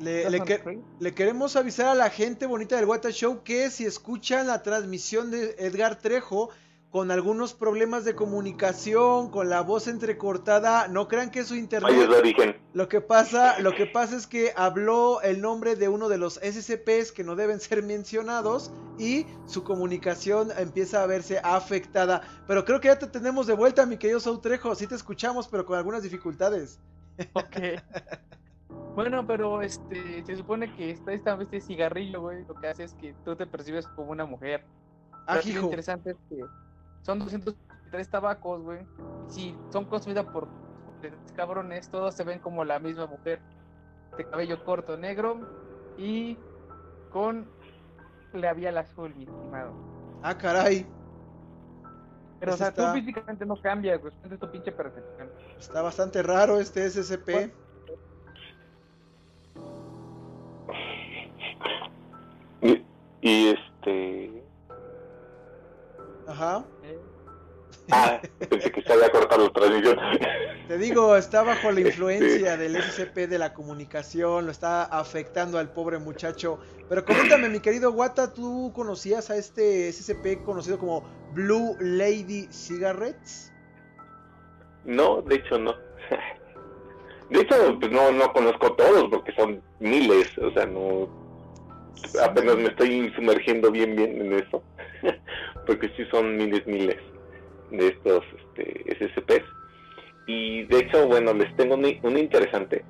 S1: le, le que- le queremos avisar a la gente bonita del Wata Show que si escuchan la transmisión de Edgar Trejo con algunos problemas de comunicación, con la voz entrecortada, no crean que es su internet.
S3: de origen.
S1: Lo que pasa, lo que pasa es que habló el nombre de uno de los SCPs que no deben ser mencionados y su comunicación empieza a verse afectada. Pero creo que ya te tenemos de vuelta, mi querido Saúl Trejo. Sí te escuchamos, pero con algunas dificultades.
S2: Ok. Bueno, pero este, se supone que esta, esta este cigarrillo, güey, lo que hace es que tú te percibes como una mujer.
S1: Ah,
S2: aquí lo
S1: hijo.
S2: interesante es que son 203 tabacos, güey. Si son consumidas por cabrones, todos se ven como la misma mujer. De cabello corto, negro y con labial azul, mi estimado.
S1: Ah, caray.
S2: Pero, o
S1: Ese
S2: sea,
S1: está-
S2: tú físicamente no cambias, güey. Es tu pinche percepción.
S1: Está bastante raro este SCP.
S2: Bueno.
S3: Y, y este.
S1: Ajá.
S3: Ah, pensé que se había cortado la transmisión.
S1: Te digo, está bajo la influencia del SCP de la comunicación, lo está afectando al pobre muchacho. Pero coméntame, mi querido Wata, ¿tú conocías a este SCP conocido como Blue Lady Cigarettes?
S3: No, de hecho no. De hecho, pues no, no conozco todos porque son miles, o sea, no, apenas me estoy sumergiendo bien bien en eso, porque sí son miles, miles de estos este, SCPs. Y de hecho, bueno, les tengo un, un interesante.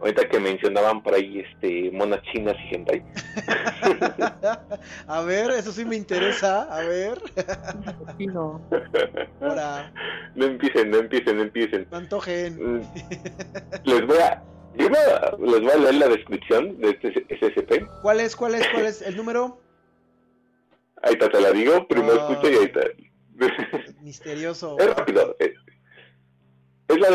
S3: Ahorita que mencionaban por ahí este monas chinas y hentai.
S1: a ver, eso sí me interesa. A ver,
S2: Sí, no.
S1: ahora,
S3: No empiecen, no empiecen, no empiecen.
S1: no antojen.
S3: Mm, Les voy a, les voy a leer la descripción de este SCP.
S1: ¿Cuál es, cuál es, cuál es el número?
S3: Ahí está, te la digo, primero
S1: Ah.
S3: escucho y ahí está.
S1: Misterioso.
S3: Es rápido. eh, Es la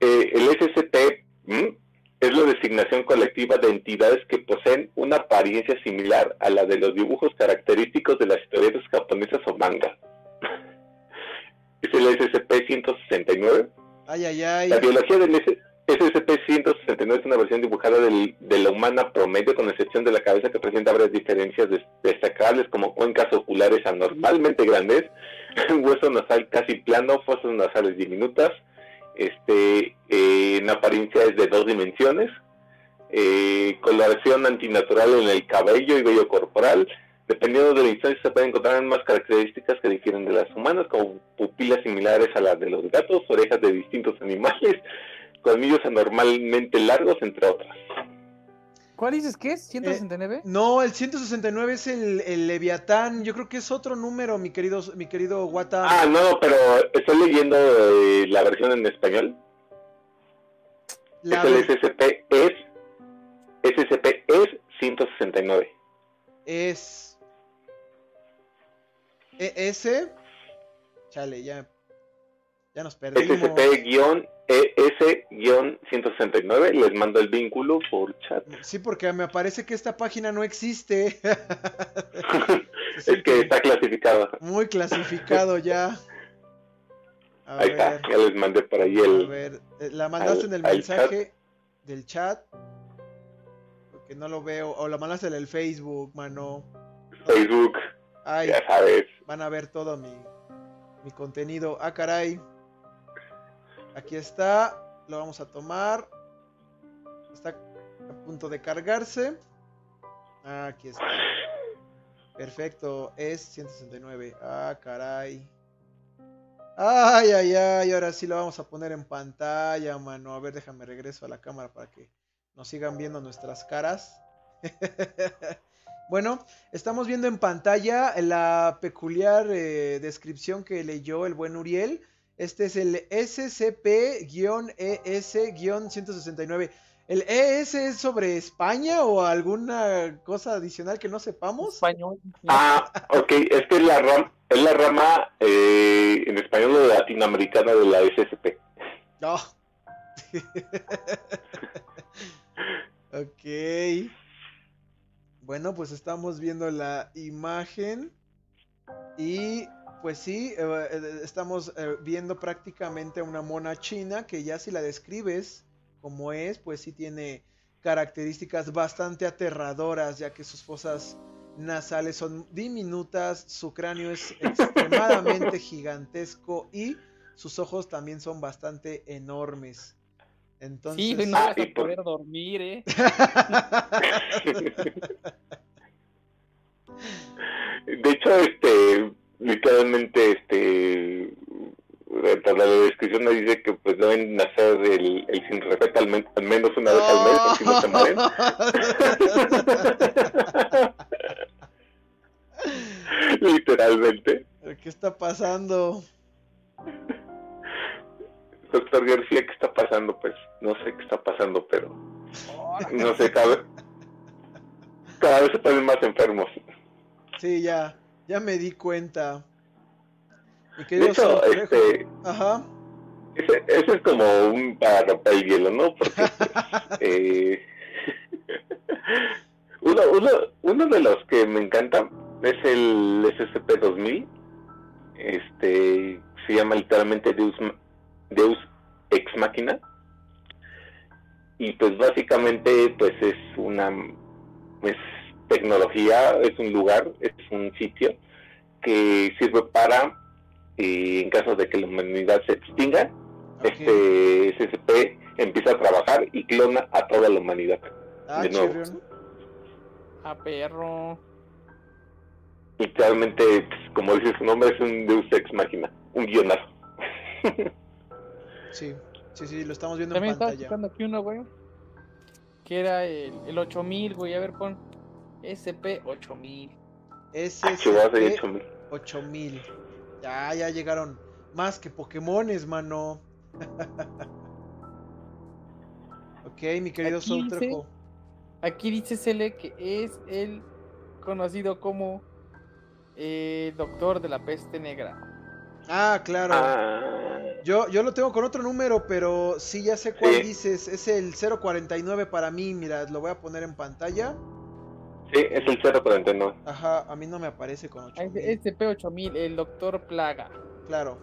S3: eh, el SCP ¿m? es la designación colectiva de entidades que poseen una apariencia similar a la de los dibujos característicos de las historietas japonesas o manga. Es el SCP-169.
S1: Ay, ay, ay.
S3: La biología del S- SCP-169 es una versión dibujada del- de la humana promedio, con excepción de la cabeza que presenta varias diferencias des- destacables como cuencas oculares anormalmente grandes, hueso nasal casi plano, fosas nasales diminutas, este, eh, en apariencia es de dos dimensiones, eh, coloración antinatural en el cabello y vello corporal. Dependiendo de la instancia se pueden encontrar más características que difieren de las humanas, como pupilas similares a las de los gatos, orejas de distintos animales, colmillos anormalmente largos, entre otras.
S2: ¿Cuál dices que es? ¿169?
S1: No, el 169 es el, el Leviatán. Yo creo que es otro número, mi querido, mi querido Wata.
S3: Ah, no, pero estoy leyendo eh, la versión en español.
S1: La
S3: es el SCP es SCP es 169.
S1: es ES. Chale, ya. Ya nos perdimos.
S3: SCP-ES-169. Les mando el vínculo por chat.
S1: Sí, porque me parece que esta página no existe.
S3: es que está clasificado.
S1: Muy clasificado ya. A
S3: Ahí
S1: ver,
S3: está, ya les mandé por ahí
S1: a
S3: el.
S1: ver, eh, la mandaste
S3: al-
S1: en el mensaje del chat. Porque no lo veo. O la mandaste en el Facebook, mano.
S3: Facebook,
S1: Ay,
S3: ya sabes.
S1: van a ver todo mi, mi contenido. Ah, caray. Aquí está. Lo vamos a tomar. Está a punto de cargarse. Aquí está. Perfecto. Es 169. Ah, caray. Ay, ay, ay. Ahora sí lo vamos a poner en pantalla, mano. A ver, déjame regreso a la cámara para que nos sigan viendo nuestras caras. Bueno, estamos viendo en pantalla la peculiar eh, descripción que leyó el buen Uriel. Este es el SCP-ES-169. ¿El ES es sobre España o alguna cosa adicional que no sepamos?
S2: Español.
S3: Ah, ok, es que es la, ram, es la rama eh, en español o latinoamericana de la SCP.
S1: No. ok. Bueno, pues estamos viendo la imagen y pues sí, eh, eh, estamos eh, viendo prácticamente una mona china que ya si la describes como es, pues sí tiene características bastante aterradoras, ya que sus fosas nasales son diminutas, su cráneo es extremadamente gigantesco y sus ojos también son bastante enormes. Entonces,
S2: Sí, no
S3: Ah,
S2: vas a
S3: por-
S2: poder dormir, ¿eh?
S3: De hecho, este, literalmente, este, de la descripción me dice que pues deben nacer el, el sin respeto al, men- al menos una vez al mes, si no se mueren. Literalmente.
S1: ¿Qué está pasando?
S3: Doctor García, ¿qué está pasando? Pues no sé qué está pasando, pero no sé, cada vez, cada vez se ponen más enfermos.
S1: Sí, ya, ya me di cuenta.
S3: De hecho, este,
S1: Ajá.
S3: ese, ese es como un para romper el hielo, ¿no? Porque eh, uno, uno, uno de los que me encanta es el SCP-2000. Este, se llama literalmente Deus, Deus Ex Machina. Y pues básicamente pues es una es tecnología, es un lugar, es un sitio que sirve para, eh, en caso de que la humanidad se extinga,
S1: ok.
S3: este SCP empieza a trabajar y clona a toda la humanidad.
S1: Ah,
S3: de nuevo.
S2: a perro.
S3: Literalmente, pues, como dice su nombre, es un Deus Ex Máquina, un guionazo.
S1: Sí, sí, sí, lo estamos viendo
S2: También
S1: en
S2: estaba
S1: pantalla.
S2: buscando aquí uno, güey. Que era el, el 8000, güey. A ver, pon SP8000.
S3: Ah, chihuahua, de
S1: SCP
S3: hecho, me-
S1: 8000. Ya, ya llegaron más que Pokémones, mano. ok, mi querido
S2: Aquí dice-. Aquí dice Cele que es el conocido como el doctor de la peste negra.
S1: Ah, claro.
S3: Ah,
S1: Yo, yo lo tengo con otro número, pero sí ya sé cuál
S3: Sí.
S1: dices. Es el 049 para mí. Mira, lo voy a poner en pantalla.
S3: Sí, es el 049.
S1: Ajá, a mí no me aparece con
S2: Ah,
S1: 8000.
S2: es SP8000, el doctor Plaga.
S1: Claro.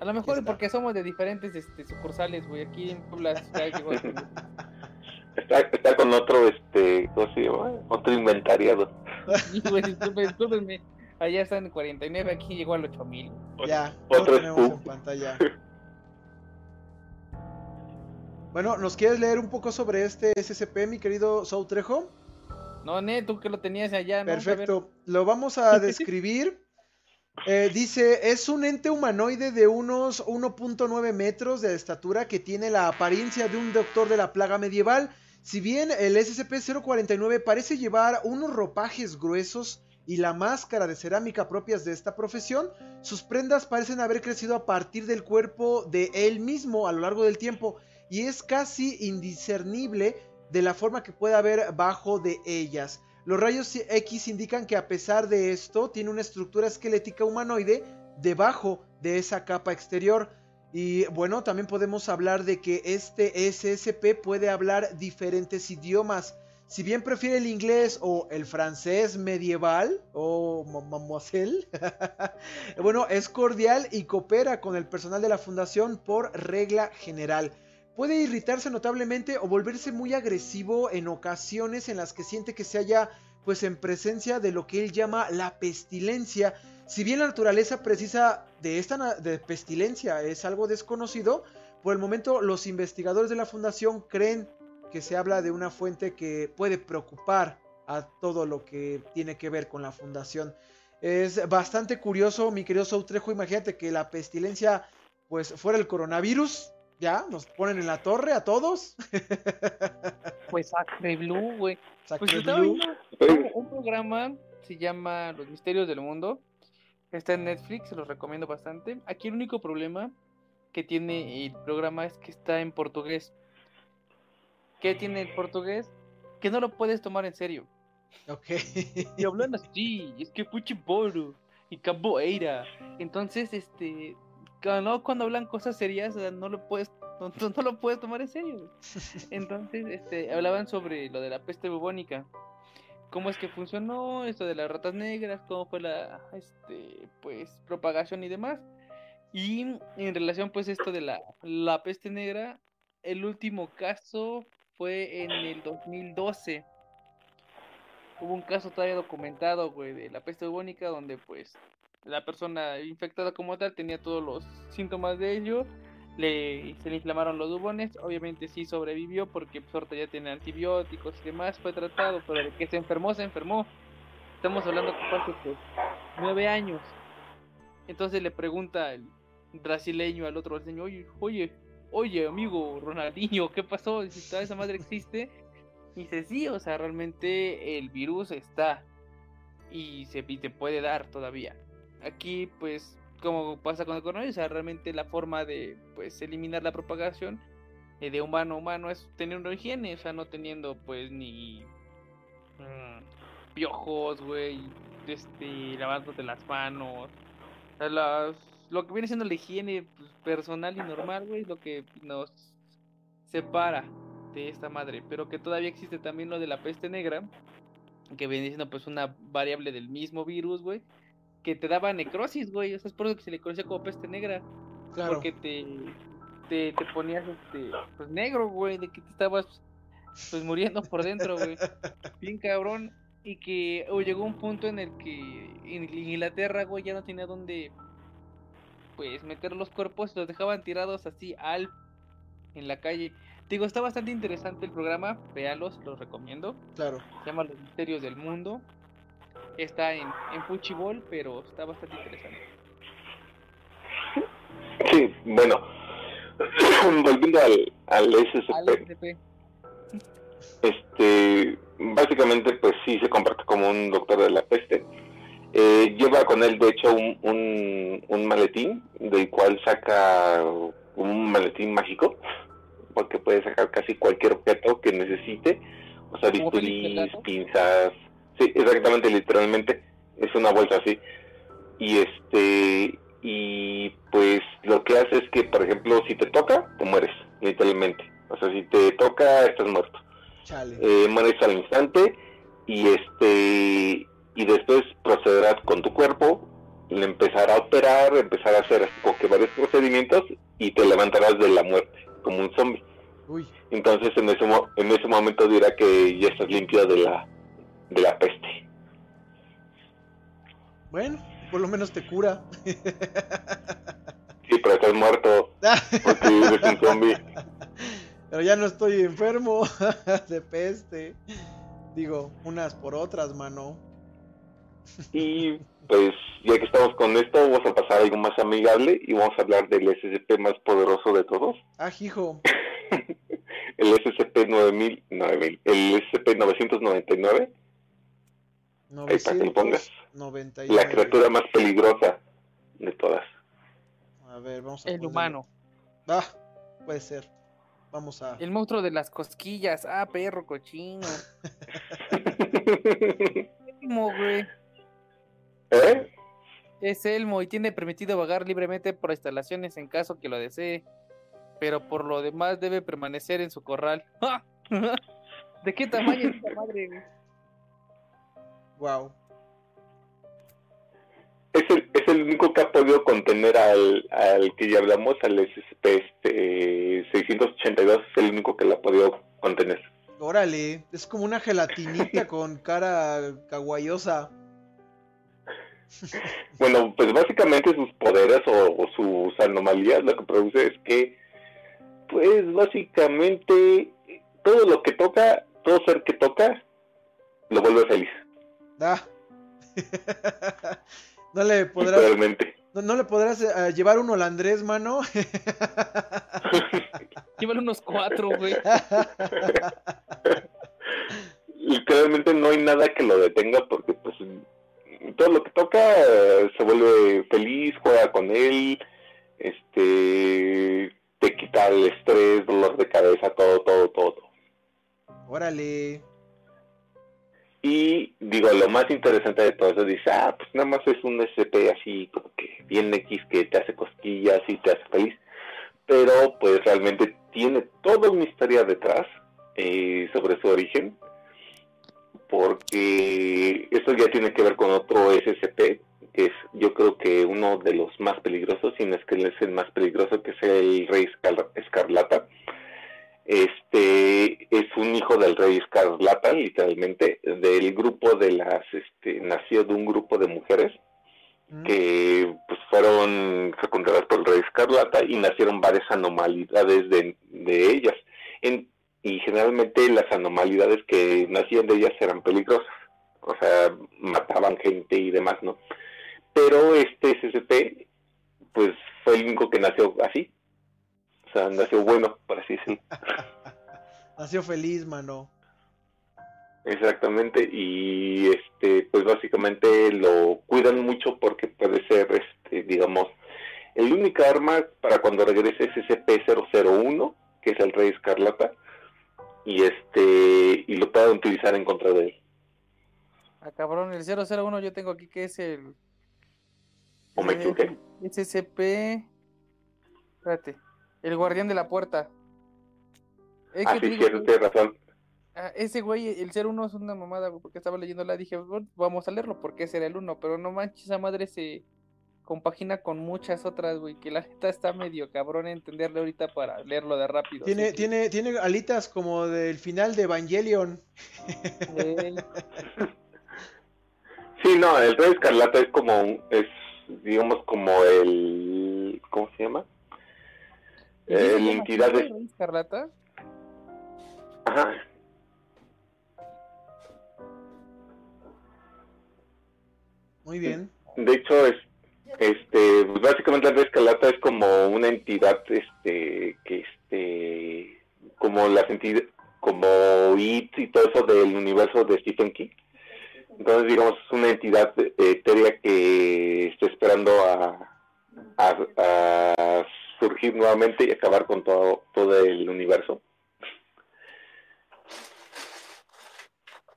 S2: A lo mejor es porque somos de diferentes este, sucursales, güey. Aquí en Puebla
S3: Está, está con otro, este, ¿cómo se llama? Otro inventariado.
S2: Sí, güey, discúlpenme. Allá están en 49, aquí llegó al 8000.
S1: Ya,
S3: Otro
S1: tenemos en pantalla. Bueno, ¿nos quieres leer un poco sobre este SCP, mi querido Saúl Trejo?
S2: No, Ne, tú que lo tenías allá, ¿no?
S1: Perfecto. Lo vamos a describir. Eh, dice, es un ente humanoide de unos 1.9 metros de estatura que tiene la apariencia de un doctor de la plaga medieval. Si bien el SCP-049 parece llevar unos ropajes gruesos y la máscara de cerámica propias de esta profesión, sus prendas parecen haber crecido a partir del cuerpo de él mismo a lo largo del tiempo y es casi indiscernible de la forma que puede haber bajo de ellas. Los rayos X indican que a pesar de esto tiene una estructura esquelética humanoide debajo de esa capa exterior. Y bueno, también podemos hablar de que este SSP puede hablar diferentes idiomas. Si bien prefiere el inglés o el francés medieval o mo- mademoiselle, bueno, es cordial y coopera con el personal de la fundación por regla general. Puede irritarse notablemente o volverse muy agresivo en ocasiones en las que siente que se halla pues en presencia de lo que él llama la pestilencia. Si bien la naturaleza precisa de esta de pestilencia es algo desconocido, por el momento los investigadores de la fundación creen que se habla de una fuente que puede preocupar a todo lo que tiene que ver con la fundación. Es bastante curioso, mi querido Sautrejo, imagínate que la pestilencia pues fuera el coronavirus, ya, nos ponen en la torre a todos.
S2: Pues Sacre Blue, güey. Pues estaba
S1: Blue.
S2: viendo un, programa, se llama Los Misterios del Mundo. Está en Netflix, se los recomiendo bastante. Aquí el único problema que tiene el programa es que está en portugués. ¿Qué tiene el portugués? Que no lo puedes tomar en serio.
S1: Ok.
S2: Y hablan así, es que futebol y capoeira. Entonces, este, cuando, cuando hablan cosas serias, no lo puedes, no, no- no lo puedes tomar en serio. Entonces, este, hablaban sobre lo de la peste bubónica. cómo es que funcionó esto de las ratas negras, cómo fue la este pues propagación y demás. Y en relación pues esto de la, la peste negra, el último caso fue en el 2012. Hubo un caso todavía documentado, güey, de la peste bubónica donde pues la persona infectada como tal tenía todos los síntomas de ello, le, se le inflamaron los bubones, obviamente sí sobrevivió porque pues, ya tiene antibióticos y demás, fue tratado, pero de que se enfermó, se enfermó. Estamos hablando que hace pues, nueve años. Entonces le pregunta el brasileño al otro señor, oye, oye, oye, amigo Ronaldinho, ¿qué pasó? Si toda esa madre existe. Y dice, sí, o sea, realmente el virus está y se te puede dar todavía. Aquí, pues, como pasa con el coronavirus, o sea, realmente la forma de, pues, eliminar la propagación eh, de humano a humano es tener una higiene, o sea, no teniendo, pues, ni mm, piojos, güey, este, lavándote las manos, las, lo que viene siendo la higiene pues, personal y normal, güey, lo que nos separa de esta madre, pero que todavía existe también lo de la peste negra, que viene siendo pues una variable del mismo virus, güey, que te daba necrosis, güey, o sea, es por eso que se le conocía como peste negra,
S1: Claro.
S2: porque te, te, te ponías este, pues negro, güey, de que te estabas pues muriendo por dentro, güey, bien cabrón, y que llegó un punto en el que en Inglaterra, güey, ya no tenía dónde pues meter los cuerpos, los dejaban tirados así al en la calle. Digo, está bastante interesante el programa, véalos, los recomiendo.
S1: Claro.
S2: Se llama Los Misterios del Mundo. Está en, en Puchibol, pero está bastante interesante.
S3: Sí, bueno, volviendo al, al SCP,
S2: Al SCP.
S3: este, básicamente pues sí se comporta como un doctor de la peste. Eh, lleva con él de hecho un, un, un maletín del cual saca un maletín mágico porque puede sacar casi cualquier objeto que necesite, o sea,
S2: Gato.
S3: pinzas, sí, exactamente, literalmente, es una bolsa así. Y este, y pues lo que hace es que, por ejemplo, si te toca, te mueres, literalmente. O sea, si te toca, estás muerto.
S1: Chale.
S3: Eh, mueres al instante y este y después procederás con tu cuerpo, le empezará a operar, empezar a hacer como que varios procedimientos y te levantarás de la muerte como un zombie.
S1: Uy.
S3: Entonces en ese mo- en ese momento dirá que ya estás limpio de la de la peste.
S1: Bueno, por lo menos te cura.
S3: Sí, pero estás muerto. Porque eres un zombie.
S1: Pero ya no estoy enfermo de peste. Digo, unas por otras, mano.
S3: Y pues ya que estamos con esto, vamos a pasar a algo más amigable y vamos a hablar del SCP más poderoso de todos.
S1: Ah, hijo.
S3: el SCP 9000, 9000, el SCP 999
S1: 999.
S3: la criatura más peligrosa de todas.
S1: A ver, vamos a
S2: El humano.
S1: Ah, puede ser. Vamos a.
S2: El monstruo de las cosquillas. Ah, perro cochino. Elmo, güey.
S3: ¿Eh?
S2: Es Elmo y tiene permitido vagar libremente por instalaciones en caso que lo desee. Pero por lo demás debe permanecer en su corral. ¡Ja! ¿De qué tamaño es esta madre, güey?
S1: Wow.
S3: Es el, es el único que ha podido contener al, al que ya hablamos, al SCP este, 682, es el único que la ha podido contener.
S1: Órale, es como una gelatinita con cara kawaiosa.
S3: Bueno, pues básicamente sus poderes o, o sus anomalías lo que produce es que, pues básicamente, todo lo que toca, todo ser que toca, lo vuelve feliz,
S1: Ah. no le podrás, no, no le podrás llevar un holandés, mano.
S2: Llévale unos cuatro, güey.
S3: literalmente no hay nada que lo detenga porque pues todo lo que toca eh, se vuelve feliz, juega con él, este te quita el estrés, dolor de cabeza, todo, todo, todo.
S1: Órale.
S3: Y digo, lo más interesante de todo eso, dice, ah, pues nada más es un SP así como que bien X que te hace cosquillas y te hace feliz. Pero pues realmente tiene toda una historia detrás eh, sobre su origen. porque esto ya tiene que ver con otro SCP, que es yo creo que uno de los más peligrosos, si no es que es el más peligroso, que es el Rey Escarlata. Este es un hijo del Rey Escarlata, literalmente, del grupo de las, este, nació de un grupo de mujeres
S1: Mm.
S3: que pues fueron fecundadas por el Rey Escarlata y nacieron varias anomalidades de, de ellas. En, y generalmente las anomalidades que nacían de ellas eran peligrosas, o sea, mataban gente y demás, ¿no? Pero este SCP, pues fue el único que nació así, o sea, nació bueno, por así decirlo.
S1: Nació feliz, mano.
S3: Exactamente, y este, pues básicamente lo cuidan mucho porque puede ser, este, digamos, el única arma para cuando regrese SCP-001, que es el Rey Escarlata, y este, y lo puedan utilizar en contra de él.
S2: Ah, cabrón, el 001 yo tengo aquí que es el.
S3: ¿O me equivoqué?
S2: SCP. Espérate. El guardián de la puerta. Es
S3: Ah,
S2: que
S3: sí,
S2: digo
S3: tienes razón.
S2: Ah, ese güey, el ser uno es una mamada, güey, porque estaba leyéndola, dije, "Bueno, vamos a leerlo porque ese era el uno, pero no manches, esa madre se compagina con muchas otras, güey, que la neta está medio cabrón entenderle ahorita para leerlo de rápido.
S1: Tiene, tiene, tiene alitas como del final de Evangelion.
S2: eh,
S3: Sí, no, el Rey Escarlata es como, un- es, digamos, como el, ¿cómo se llama?
S2: ¿Y sí se
S3: Eh, la
S2: llama
S3: entidad
S2: así,
S3: de,
S2: güey, Rey Escarlata?
S3: ajá,
S1: Muy bien.
S3: de hecho es, este, pues, básicamente el Rey Escarlata es como una entidad, este, que este, como las entidades, como IT y todo eso del universo de Stephen King. Entonces, digamos, es una entidad eh, etérea que está esperando a, a, a surgir nuevamente y acabar con todo, todo el universo.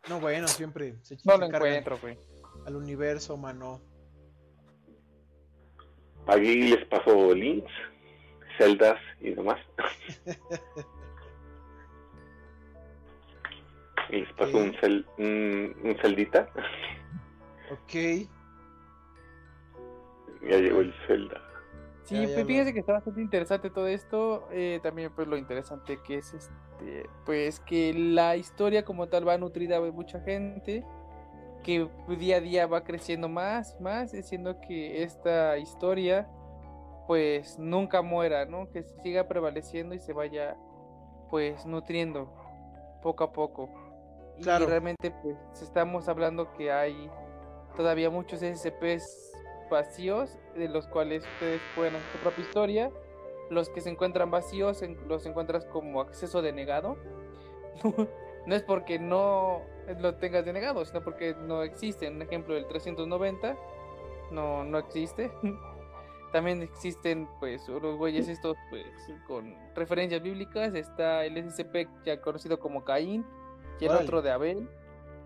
S1: No, bueno, siempre se,
S2: No lo encuentro, güey.
S1: al universo, mano.
S3: Aquí les paso links, celdas y demás. y les paso un, cel, un, un celdita.
S1: Ok.
S3: ya llegó el celda.
S2: Sí,
S1: Ya, ya
S2: pues
S1: lo-
S2: fíjese que está bastante interesante todo esto. eh, también pues lo interesante que es este, pues que la historia como tal va nutrida de mucha gente, que día a día va creciendo más, más, diciendo que esta historia pues nunca muera, ¿no? Que siga prevaleciendo y se vaya pues nutriendo poco a poco.
S1: Claro.
S2: Y realmente pues estamos hablando que hay todavía muchos SCPs vacíos de los cuales ustedes pueden hacer su propia historia. Los que se encuentran vacíos en- los encuentras como acceso denegado. no es porque no lo tengas denegado, sino porque no existe. Un ejemplo del 390 no, no existe. También existen pues los güeyes estos pues con referencias bíblicas. Está el SCP ya conocido como Caín y el otro de Abel.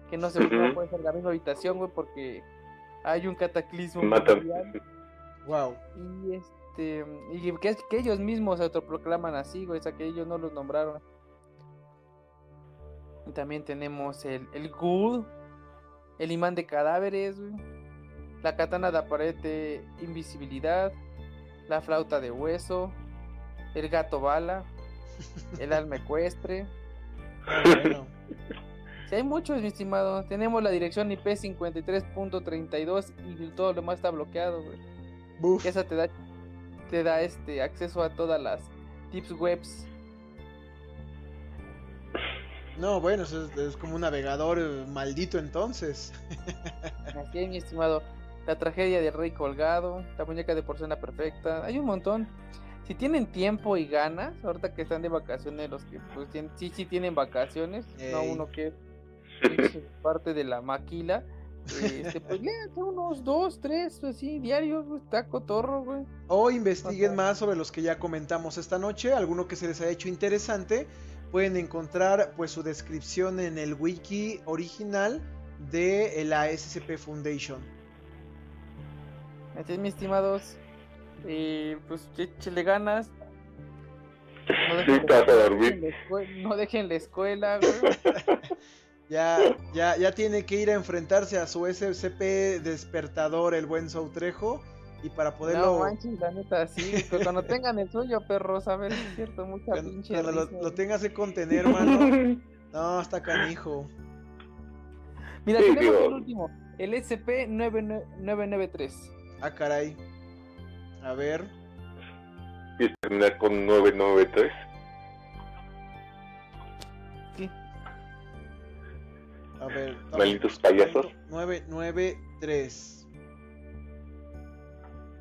S2: Que no
S3: Ujú.
S2: puede ser la misma habitación, güey, porque hay un cataclismo
S3: Matan.
S2: mundial
S1: Wow.
S2: y este y que, que ellos mismos se autoproclaman así, güey, o sea que ellos no los nombraron. Y también tenemos el, el Ghoul, el imán de cadáveres, güey, la katana de aparente invisibilidad, la flauta de hueso, el gato bala, el alma ecuestre.
S1: Bueno.
S2: Si hay muchos, mi estimado. Tenemos la dirección IP 53.32 y todo lo demás está bloqueado, güey. Esa te da te da este acceso a todas las tips webs.
S1: No, bueno, eso es, es como un navegador eh, maldito entonces.
S2: así es, mi estimado. La tragedia del rey colgado la muñeca de porcelana perfecta hay un montón. Si tienen tiempo y ganas ahorita que están de vacaciones los que pues tien- sí sí tienen vacaciones no uno que es parte de la maquila este, pues léanse unos dos tres así diarios güey, está cotorro güey
S1: O investiguen
S2: Ajá.
S1: más sobre los que ya comentamos esta noche, alguno que se les haya hecho interesante, pueden encontrar pues su descripción en el wiki original de la SCP Foundation.
S2: Así es, mis estimados. Y pues échele ganas. No
S3: Sí,
S2: dejen la escue- no dejen la escuela, güey.
S1: Ya, ya, ya tiene que ir a enfrentarse a su SCP despertador, el buen Soutrejo. Y para poderlo.
S2: No manches, la neta, sí. Pero cuando tengan el suyo, perros, a ver, es cierto, mucha
S1: cuando,
S2: pinche.
S1: cuando lo, lo tengas que contener, mano. No, está canijo.
S2: Mira,
S3: Sí,
S2: tenemos
S3: digo-
S2: el último, el SCP-993.
S1: Ah, caray. A ver.
S3: Y terminar con 993.
S1: A ver.
S3: Malditos payasos.
S1: 993.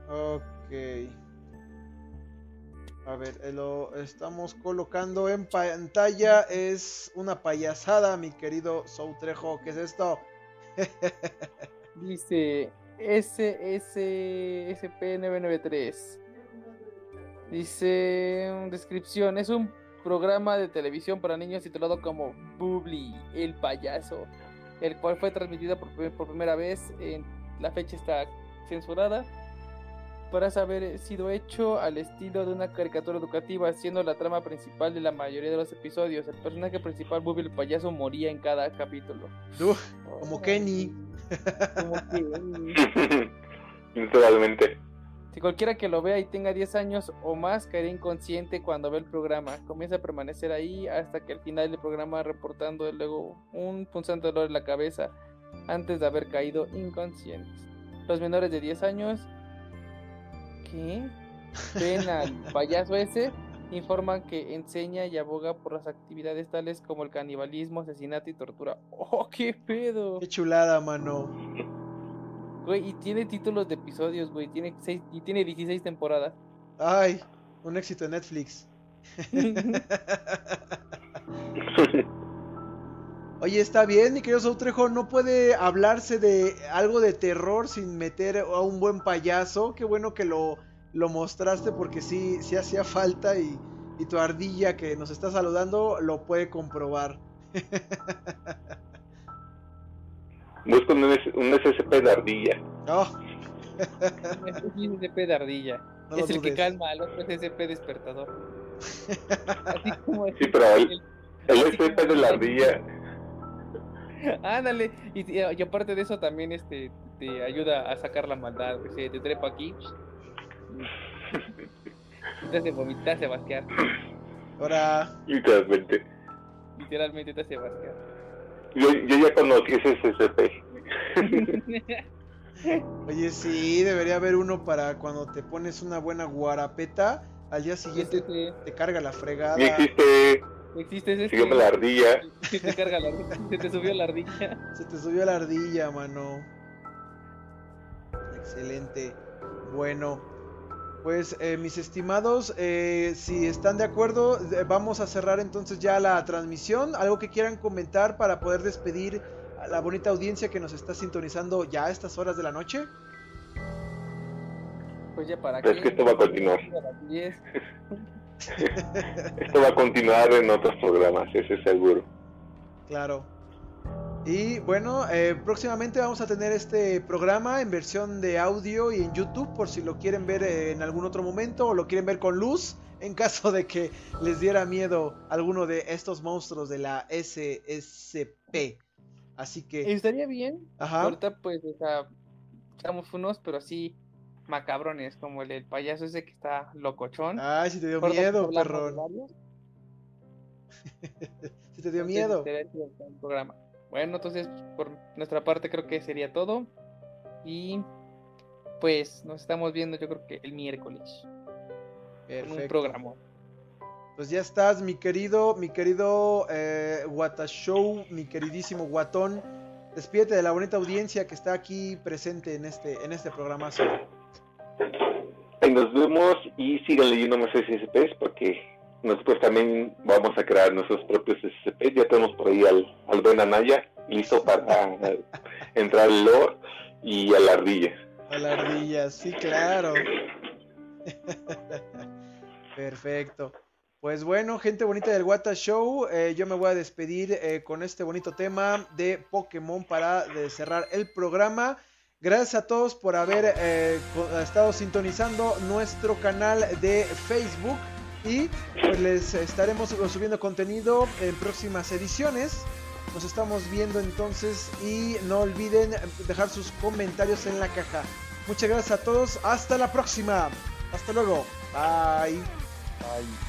S1: Ok. A ver, eh, lo estamos colocando en pantalla. Es una payasada, mi querido Soutrejo. ¿Qué es esto?
S2: Dice SSSP993. Dice mm, descripción, es un programa de televisión para niños titulado como Bubbly, el payaso, el cual fue transmitido por, pri- por primera vez, en la fecha está censurada, para haber sido hecho al estilo de una caricatura educativa, siendo la trama principal de la mayoría de los episodios. El personaje principal, Bubbly el payaso, moría en cada capítulo.
S1: Uf, como Kenny.
S2: Como que,
S3: Literalmente.
S2: Si cualquiera que lo vea y tenga 10 años o más caerá inconsciente cuando ve el programa. Comienza a permanecer ahí hasta que al final del programa reportando luego un punzante dolor en la cabeza antes de haber caído inconscientes. Los menores de 10 años que ven al payaso ese informan que enseña y aboga por las actividades tales como el canibalismo, asesinato y tortura. ¡Oh, qué pedo!
S1: Qué chulada, mano.
S2: Güey, y tiene títulos de episodios, güey. Tiene seis, y tiene 16 temporadas.
S1: Ay, un éxito de Netflix. Oye, está bien, mi querido Soutrejo, no puede hablarse de algo de terror sin meter a un buen payaso. Qué bueno que lo, lo mostraste porque sí, sí hacía falta y, y tu ardilla que nos está saludando lo puede comprobar.
S3: Busco un, un SCP de ardilla.
S1: Oh,
S2: Este sí es SCP de ardilla.
S1: no
S2: es el que calma al otro SCP despertador. Así como
S3: Sí, pero el, el SCP de la ardilla.
S2: Ándale, y, y- y aparte de eso también este te ayuda a sacar la maldad. Se te trepa aquí. Te hace vomitar, te hace basquear.
S1: Ahora,
S3: Literalmente.
S2: Literalmente te hace basquear.
S3: Yo, yo ya conocí ese SCP.
S1: oye, sí, debería haber uno para cuando te pones una buena guarapeta, al día siguiente
S2: este,
S1: te carga la fregada.
S3: Y existe.
S2: existe ese.
S3: Sígueme la ardilla.
S2: Se te carga la se te subió la ardilla.
S1: Se te subió la ardilla, mano. Excelente. Bueno, pues eh, mis estimados, eh, si están de acuerdo, eh, vamos a cerrar entonces ya la transmisión. Algo que quieran comentar para poder despedir a la bonita audiencia que nos está sintonizando ya a estas horas de la noche.
S2: Pues ya para
S3: es que esto va a continuar.
S2: A las 10.
S3: Esto va a continuar en otros programas, ese es seguro.
S1: Claro. Y bueno, eh, próximamente vamos a tener este programa en versión de audio y en YouTube por si lo quieren ver eh, en algún otro momento o lo quieren ver con luz en caso de que les diera miedo alguno de estos monstruos de la SSP. Así que,
S2: Estaría bien.
S1: ajá,
S2: Ahorita pues, o sea, estamos unos, pero así macabrones, como el, payaso ese que está locochón.
S1: ay, si te dio miedo, perrón, si te dio
S2: entonces
S1: miedo.
S2: programa. Bueno, entonces por nuestra parte creo que sería todo. Y pues nos estamos viendo yo creo que el miércoles. En un programa.
S1: Pues ya estás, mi querido, mi querido eh, Show, mi queridísimo Guatón. Despídete de la bonita audiencia que está aquí presente en este, en este programazo.
S3: Ahí nos vemos y sigan leyendo más SCPs porque nosotros también vamos a crear nuestros propios SCPs. Ya tenemos por ahí al, al buen Anaya listo para entrar al lore y a la ardilla.
S1: A la ardilla, sí, claro. Perfecto. Pues bueno, gente bonita del Wata Show, eh, yo me voy a despedir eh, con este bonito tema de Pokémon para de cerrar el programa. Gracias a todos por haber eh, estado sintonizando nuestro canal de Facebook y pues les estaremos subiendo contenido en próximas ediciones. Nos estamos viendo entonces y no olviden dejar sus comentarios en la caja. Muchas gracias a todos. Hasta la próxima. Hasta luego. Bye.
S2: Bye.